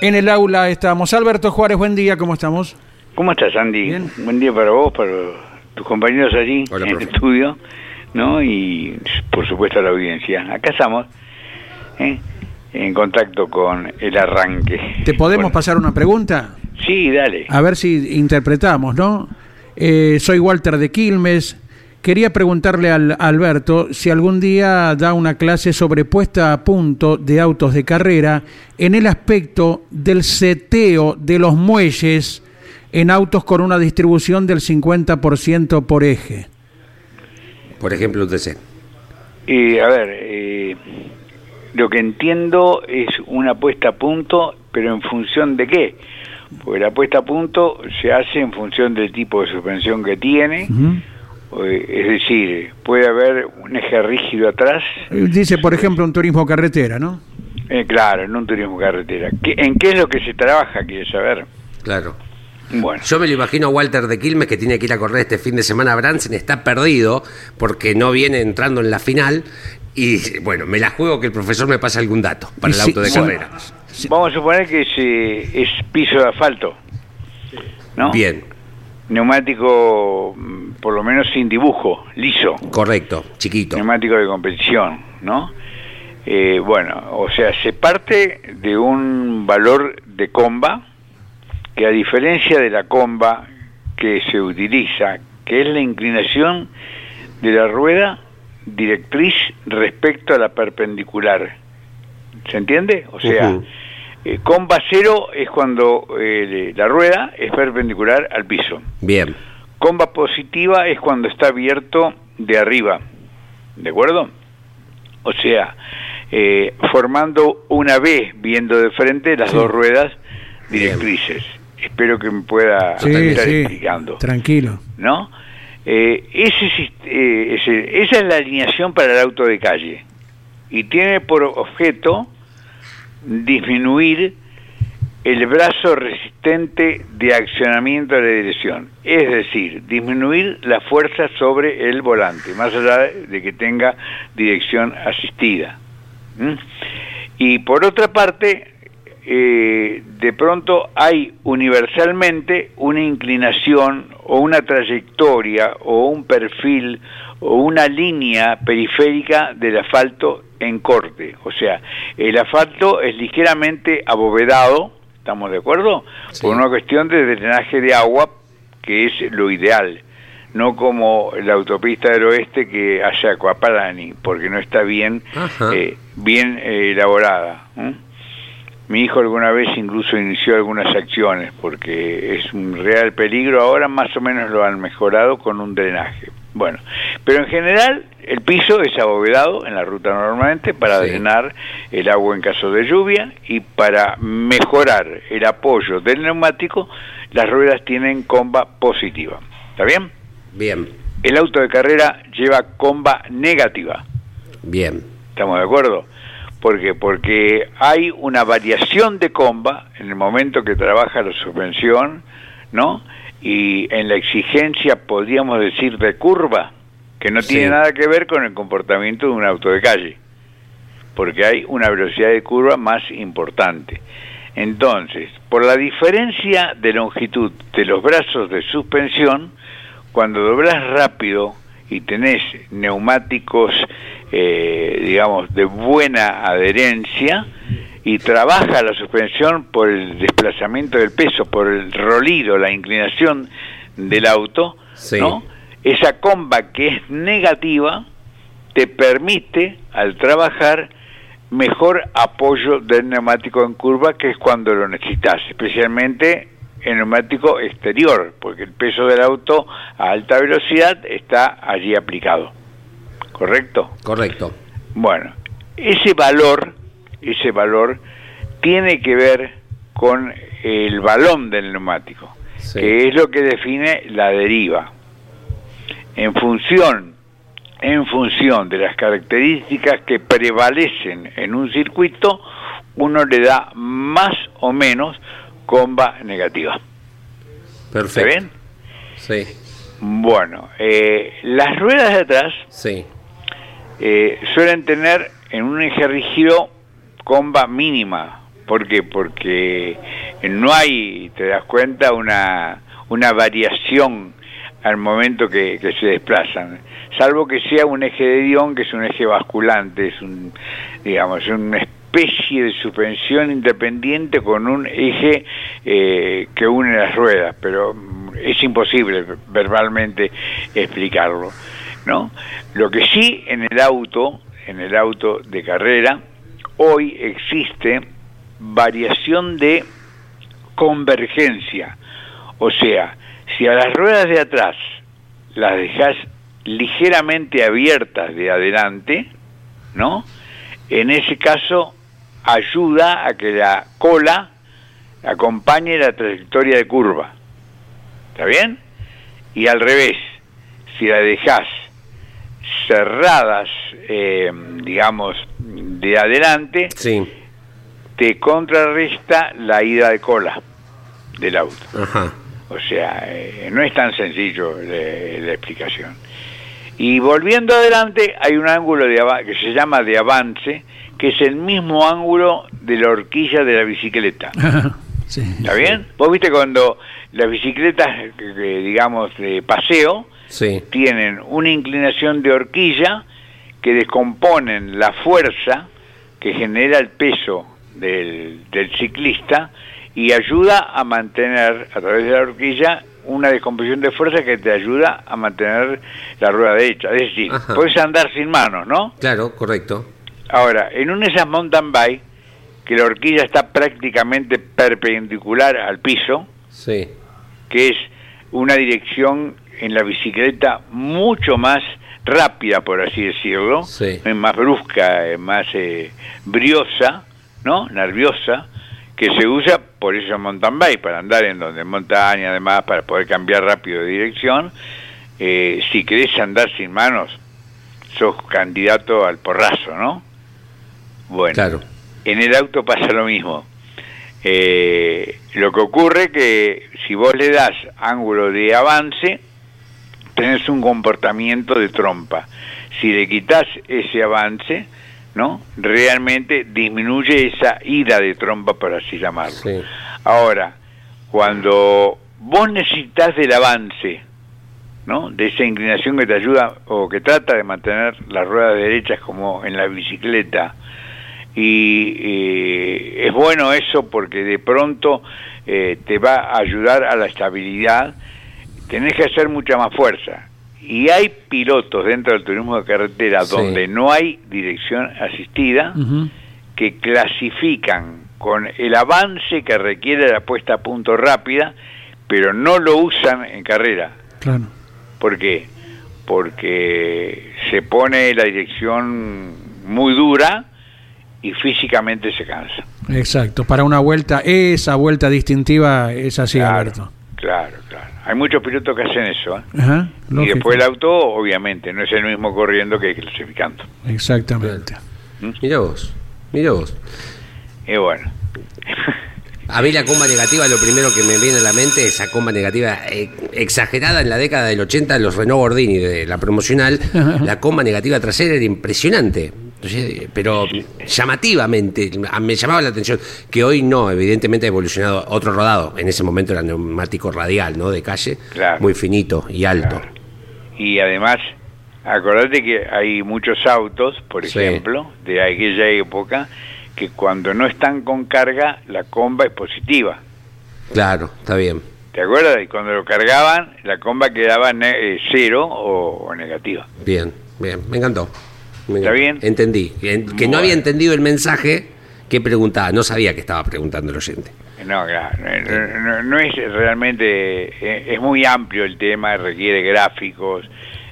En el aula estamos. Alberto Juárez, buen día, ¿cómo estamos? ¿Cómo estás, Andy? Buen día para vos, para tus compañeros allí en el estudio, ¿no? Y por supuesto la audiencia. Acá estamos, ¿eh? en contacto con el arranque. ¿Te podemos pasar una pregunta? Sí, dale. A ver si interpretamos, ¿no? Eh, soy Walter de Quilmes. Quería preguntarle al Alberto si algún día da una clase sobre puesta a punto de autos de carrera en el aspecto del seteo de los muelles en autos con una distribución del 50% por eje. Por ejemplo, UTC. Eh, a ver, eh, lo que entiendo es una puesta a punto, pero en función de qué? Porque la puesta a punto se hace en función del tipo de suspensión que tiene. Eh, es decir, puede haber un eje rígido atrás. Dice, por ejemplo, un turismo carretera, ¿no? Eh, claro, en un turismo carretera. ¿En qué es lo que se trabaja, quiere saber? Claro. Bueno. Yo me lo imagino a Walter de Quilmes que tiene que ir a correr este fin de semana. Bransen está perdido porque no viene entrando en la final. Y bueno, me la juego que el profesor me pase algún dato para el auto de carrera. Vamos a suponer que es, es piso de asfalto. ¿No? Bien. Neumático, por lo menos sin dibujo, liso. Correcto, chiquito. Neumático de competición, ¿no? Eh, bueno, o sea, se parte de un valor de comba que a diferencia de la comba que se utiliza, que es la inclinación de la rueda directriz respecto a la perpendicular. ¿Se entiende? O sea, eh, comba cero es cuando eh, la rueda es perpendicular al piso. Bien. Comba positiva es cuando está abierto de arriba. ¿De acuerdo? O sea, eh, formando una B viendo de frente las dos ruedas directrices espero que me pueda estar explicando. Tranquilo. ¿No? Eh, ese, eh, ese, esa es la alineación para el auto de calle y tiene por objeto disminuir el brazo resistente de accionamiento de la dirección, es decir, disminuir la fuerza sobre el volante, más allá de que tenga dirección asistida. Y por otra parte, eh, de pronto hay universalmente una inclinación o una trayectoria o un perfil o una línea periférica del asfalto en corte. O sea, el asfalto es ligeramente abovedado, ¿estamos de acuerdo? Por una cuestión de drenaje de agua, que es lo ideal. No como la autopista del oeste que hace Aquapalani, porque no está bien, eh, bien eh, elaborada. Mi hijo alguna vez incluso inició algunas acciones porque es un real peligro. Ahora más o menos lo han mejorado con un drenaje. Bueno, pero en general el piso es abovedado en la ruta normalmente para drenar el agua en caso de lluvia y para mejorar el apoyo del neumático, las ruedas tienen comba positiva. ¿Está bien? Bien. El auto de carrera lleva comba negativa. Bien. ¿Estamos de acuerdo? ¿Por qué? Porque hay una variación de comba en el momento que trabaja la suspensión, ¿no? Y en la exigencia, podríamos decir, de curva, que no tiene nada que ver con el comportamiento de un auto de calle, porque hay una velocidad de curva más importante. Entonces, por la diferencia de longitud de los brazos de suspensión, cuando doblas rápido y tenés neumáticos eh, digamos, de buena adherencia y trabaja la suspensión por el desplazamiento del peso, por el rolido, la inclinación del auto, ¿no? Esa comba que es negativa te permite al trabajar mejor apoyo del neumático en curva, que es cuando lo necesitas, especialmente el neumático exterior, porque el peso del auto a alta velocidad está allí aplicado. ¿correcto? Correcto. Bueno, ese valor, ese valor tiene que ver con el balón del neumático, que es lo que define la deriva. En función, en función de las características que prevalecen en un circuito, uno le da más o menos comba negativa. Perfecto. ¿Se ven? Sí. Bueno, eh, las ruedas de atrás sí eh, suelen tener en un eje rígido comba mínima. ¿Por qué? Porque no hay, te das cuenta, una, una variación al momento que, se desplazan, salvo que sea un eje de Dion, que es un eje basculante, es un, digamos, una especie de suspensión independiente con un eje eh, que une las ruedas, pero es imposible verbalmente explicarlo. ¿no? Lo que sí en el auto, en el auto de carrera, hoy existe variación de convergencia. O sea, si a las ruedas de atrás las dejas ligeramente abiertas de adelante, ¿no? En ese caso ayuda a que la cola acompañe la trayectoria de curva. ¿Está bien? Y al revés, si la dejas cerradas, eh, digamos, de adelante, te contrarresta la ida de cola del auto. Ajá. O sea, eh, no es tan sencillo eh, la explicación. Y volviendo adelante, hay un ángulo de que se llama de avance, que es el mismo ángulo de la horquilla de la bicicleta. sí. ¿Está bien? Vos viste cuando las bicicletas, eh, eh, digamos, de paseo, Sí. tienen una inclinación de horquilla que descomponen la fuerza que genera el peso del, del ciclista y ayuda a mantener a través de la horquilla una descomposición de fuerza que te ayuda a mantener la rueda derecha. Es decir, Ajá. puedes andar sin manos, ¿no? Claro, correcto. Ahora, en un esas mountain bike, que la horquilla está prácticamente perpendicular al piso, Sí. que es una dirección en la bicicleta mucho más rápida, por así decirlo, Sí. más brusca, más eh, briosa, ¿no? Nerviosa, que se usa por eso mountain bike, para andar en donde en montaña, además, para poder cambiar rápido de dirección. Eh, si querés andar sin manos, sos candidato al porrazo, ¿no? Bueno, Claro. en el auto pasa lo mismo. Eh, lo que ocurre que si vos le das ángulo de avance, tenés un comportamiento de trompa. Si le quitas ese avance, ¿no? Realmente disminuye esa ida de trompa, por así llamarlo. Sí. Ahora, cuando vos necesitas del avance, ¿no? De esa inclinación que te ayuda o que trata de mantener las ruedas derechas como en la bicicleta, y eh, es bueno eso porque de pronto eh, te va a ayudar a la estabilidad, tenés que hacer mucha más fuerza. Y hay pilotos dentro del turismo de carretera Sí. donde no hay dirección asistida que clasifican con el avance que requiere la puesta a punto rápida, pero no lo usan en carrera. Claro. ¿Por qué? Porque se pone la dirección muy dura y físicamente se cansa. Exacto. Para una vuelta, esa vuelta distintiva es así, claro, Alberto. claro, claro. Hay muchos pilotos que hacen eso. ¿eh? Ajá. Y después el auto, obviamente, no es el mismo corriendo que clasificando. Exactamente. Mira vos. Mira vos. Y bueno. A mí la comba negativa, lo primero que me viene a la mente, esa comba negativa eh, exagerada en la década del 80, los Renault Gordini de la promocional, la comba negativa trasera era impresionante, Entonces, pero llamativamente, me llamaba la atención, que hoy no, evidentemente ha evolucionado otro rodado, en ese momento era neumático radial, ¿no? De calle, Claro. muy finito y alto. Claro. Y además, acordate que hay muchos autos, por Sí. ejemplo, de aquella época, que cuando no están con carga, la comba es positiva. Claro, está bien. ¿Te acuerdas? Y cuando lo cargaban, la comba quedaba ne- eh, cero o, o negativa. Bien, bien, me encantó. ¿Está bien? Entendí. En- Que no había entendido el mensaje que preguntaba, no sabía que estaba preguntando el oyente. No, claro, no, no- no es realmente, eh, es muy amplio el tema, requiere gráficos,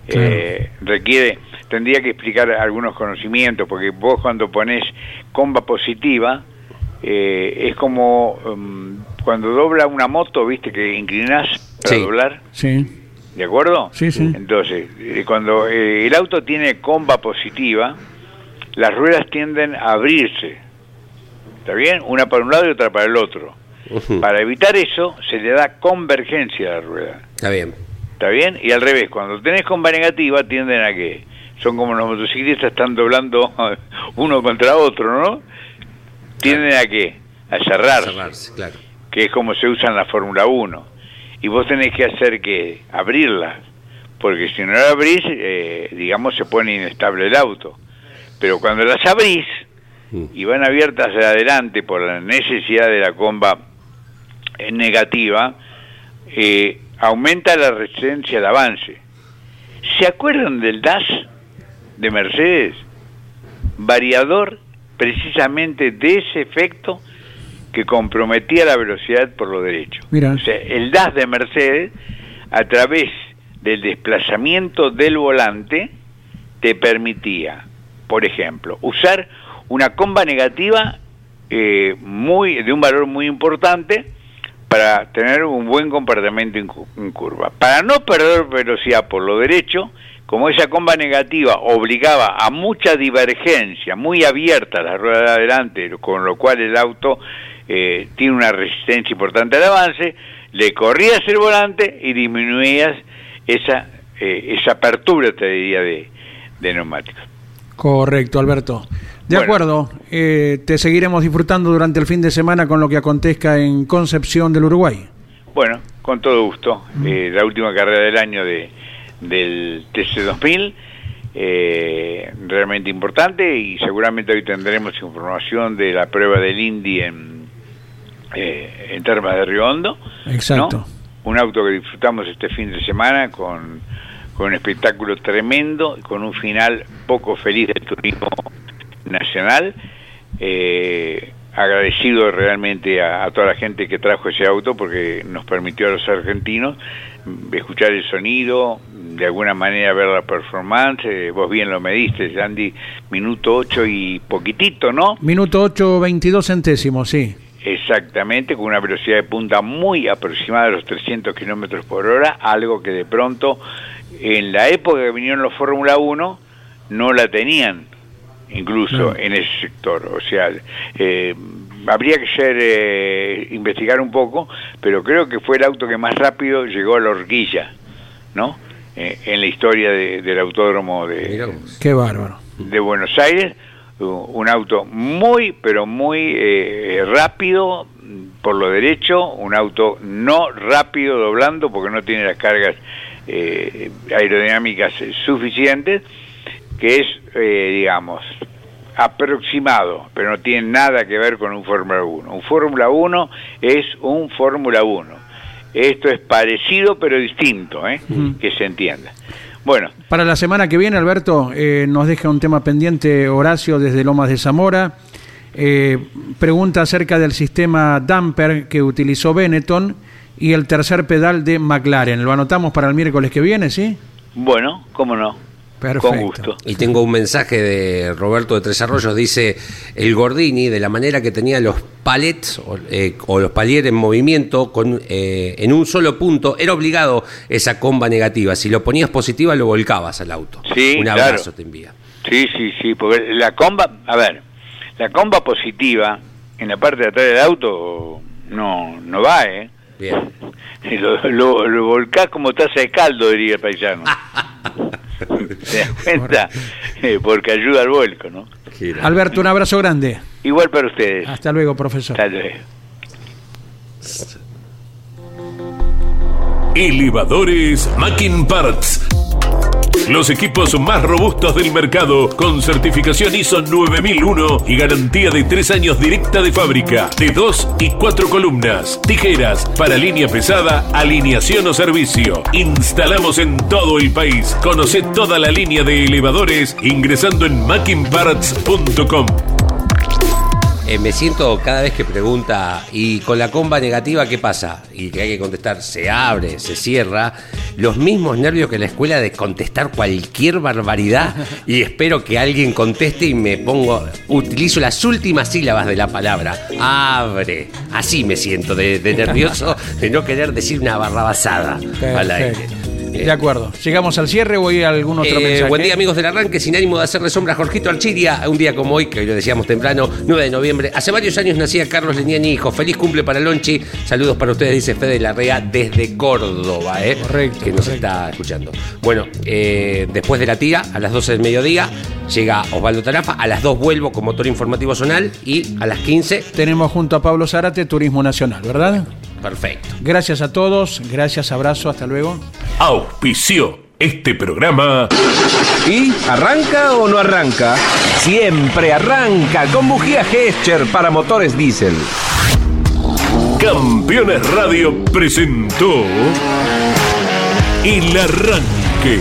eh, requiere, tendría que explicar algunos conocimientos, porque vos cuando pones comba positiva, eh, es como um, cuando dobla una moto, viste que inclinás para Sí. doblar, Sí. ¿De acuerdo? Sí, sí. Entonces, eh, cuando eh, el auto tiene comba positiva, las ruedas tienden a abrirse, ¿está bien? Una para un lado y otra para el otro. Para evitar eso, se le da convergencia a la rueda. Está bien. ¿Está bien? Y al revés, cuando tenés comba negativa, tienden a que son como los motociclistas están doblando uno contra otro, ¿no? Tienden a qué? A cerrarse, Cerrarse, claro. que es como se usa en la Fórmula 1. Y vos tenés que hacer que abrirlas, porque si no la abrís, eh, digamos, se pone inestable el auto. Pero cuando las abrís Mm. y van abiertas hacia adelante por la necesidad de la comba negativa, eh, aumenta la resistencia al avance. ¿Se acuerdan del DAS de Mercedes? Variador precisamente de ese efecto que comprometía la velocidad por lo derecho. Mira. O sea, el DAS de Mercedes, a través del desplazamiento del volante, te permitía, por ejemplo, usar una comba negativa eh, muy de un valor muy importante para tener un buen comportamiento en, cu- en curva. Para no perder velocidad por lo derecho, como esa comba negativa obligaba a mucha divergencia, muy abierta la rueda de adelante, con lo cual el auto eh, tiene una resistencia importante al avance, le corrías el volante y disminuías esa, eh, esa apertura, te diría, de, de neumáticos. Correcto, Alberto. De acuerdo, eh, te seguiremos disfrutando durante el fin de semana con lo que acontezca en Concepción del Uruguay. Bueno, con todo gusto. Eh, la última carrera del año de, del TC2000, eh, realmente importante y seguramente hoy tendremos información de la prueba del Indy en, eh, en Termas de Río Hondo. Exacto. Un auto que disfrutamos este fin de semana con, con un espectáculo tremendo, con un final poco feliz del turismo nacional. Eh, agradecido realmente a, toda la gente que trajo ese auto porque nos permitió a los argentinos escuchar el sonido, de alguna manera ver la performance. Vos bien lo mediste, Andy, minuto 8 y poquitito, ¿no? Minuto 8, 22 centésimos, sí. Exactamente, con una velocidad de punta muy aproximada a los 300 kilómetros por hora, algo que de pronto en la época que vinieron los Fórmula 1 no la tenían incluso en ese sector. O sea, eh, habría que ser, eh, investigar un poco, pero creo que fue el auto que más rápido llegó a la horquilla, ¿no? Eh, en la historia del autódromo de, Qué bárbaro. de Buenos Aires. Un auto muy, pero muy rápido por lo derecho, un auto no rápido doblando porque no tiene las cargas aerodinámicas suficientes que es, eh, digamos, aproximado, pero no tiene nada que ver con un Fórmula 1. Un Fórmula 1 es un Fórmula 1. Esto es parecido pero distinto, ¿eh? que se entienda. Bueno. Para la semana que viene, Alberto, eh, nos deja un tema pendiente Horacio desde Lomas de Zamora. pregunta acerca del sistema damper que utilizó Benetton y el tercer pedal de McLaren. ¿Lo anotamos para el miércoles que viene, sí? Bueno, cómo no. Con gusto. Y tengo un mensaje de Roberto de Tres Arroyos, dice, el Gordini, de la manera que tenía los palets o, eh, los paliers en movimiento con, eh, en un solo punto, era obligado esa comba negativa. Si lo ponías positiva, lo volcabas al auto. Sí, un abrazo te envía. Sí, sí, sí, porque la comba, a ver, la comba positiva en la parte de atrás del auto no, no va, ¿eh? Bien. Lo, lo, lo volcás como taza de caldo, diría el paisano. ¿Se das cuenta? Eh, porque ayuda al vuelco, ¿no? Alberto, un abrazo grande. Igual para ustedes. Hasta luego, profesor. Hasta luego. Elevadores Mackin Parts los equipos más robustos del mercado con certificación ISO 9001 y garantía de 3 años directa de fábrica, de 2 y 4 columnas, tijeras para línea pesada, alineación o servicio. Instalamos en todo el país. Conoce toda la línea de elevadores ingresando en mackinparts.com. Eh, me siento cada vez que pregunta, ¿y con la comba negativa qué pasa? Y que hay que contestar, se abre, se cierra. Los mismos nervios que la escuela de contestar cualquier barbaridad y espero que alguien conteste y me pongo, utilizo las últimas sílabas de la palabra, abre. Así me siento de, nervioso de no querer decir una barrabasada al aire. De acuerdo. Llegamos al cierre o hay algún otro eh, mensaje. Buen día, amigos del arranque. Sin ánimo de hacerle sombra a Jorgito Alchiria. Un día como hoy, que hoy lo decíamos temprano, 9 de noviembre. Hace varios años nacía Carlos Leniani, hijo. Feliz cumple para Lonchi. Saludos para ustedes, dice Fede Larrea desde Córdoba, ¿eh? Correcto. Que nos está escuchando. Bueno, eh, después de la tira, a las 12 del mediodía, llega Osvaldo Tarafa. A las 2 vuelvo con motor informativo zonal. Y a las 15. Tenemos junto a Pablo Zárate Turismo Nacional, ¿verdad? Perfecto. Gracias a todos, gracias, abrazo, hasta luego. Auspicio este programa. ¿Y arranca o no arranca? Siempre arranca con bujía Gescher para motores diésel. Campeones Radio presentó El Arranque.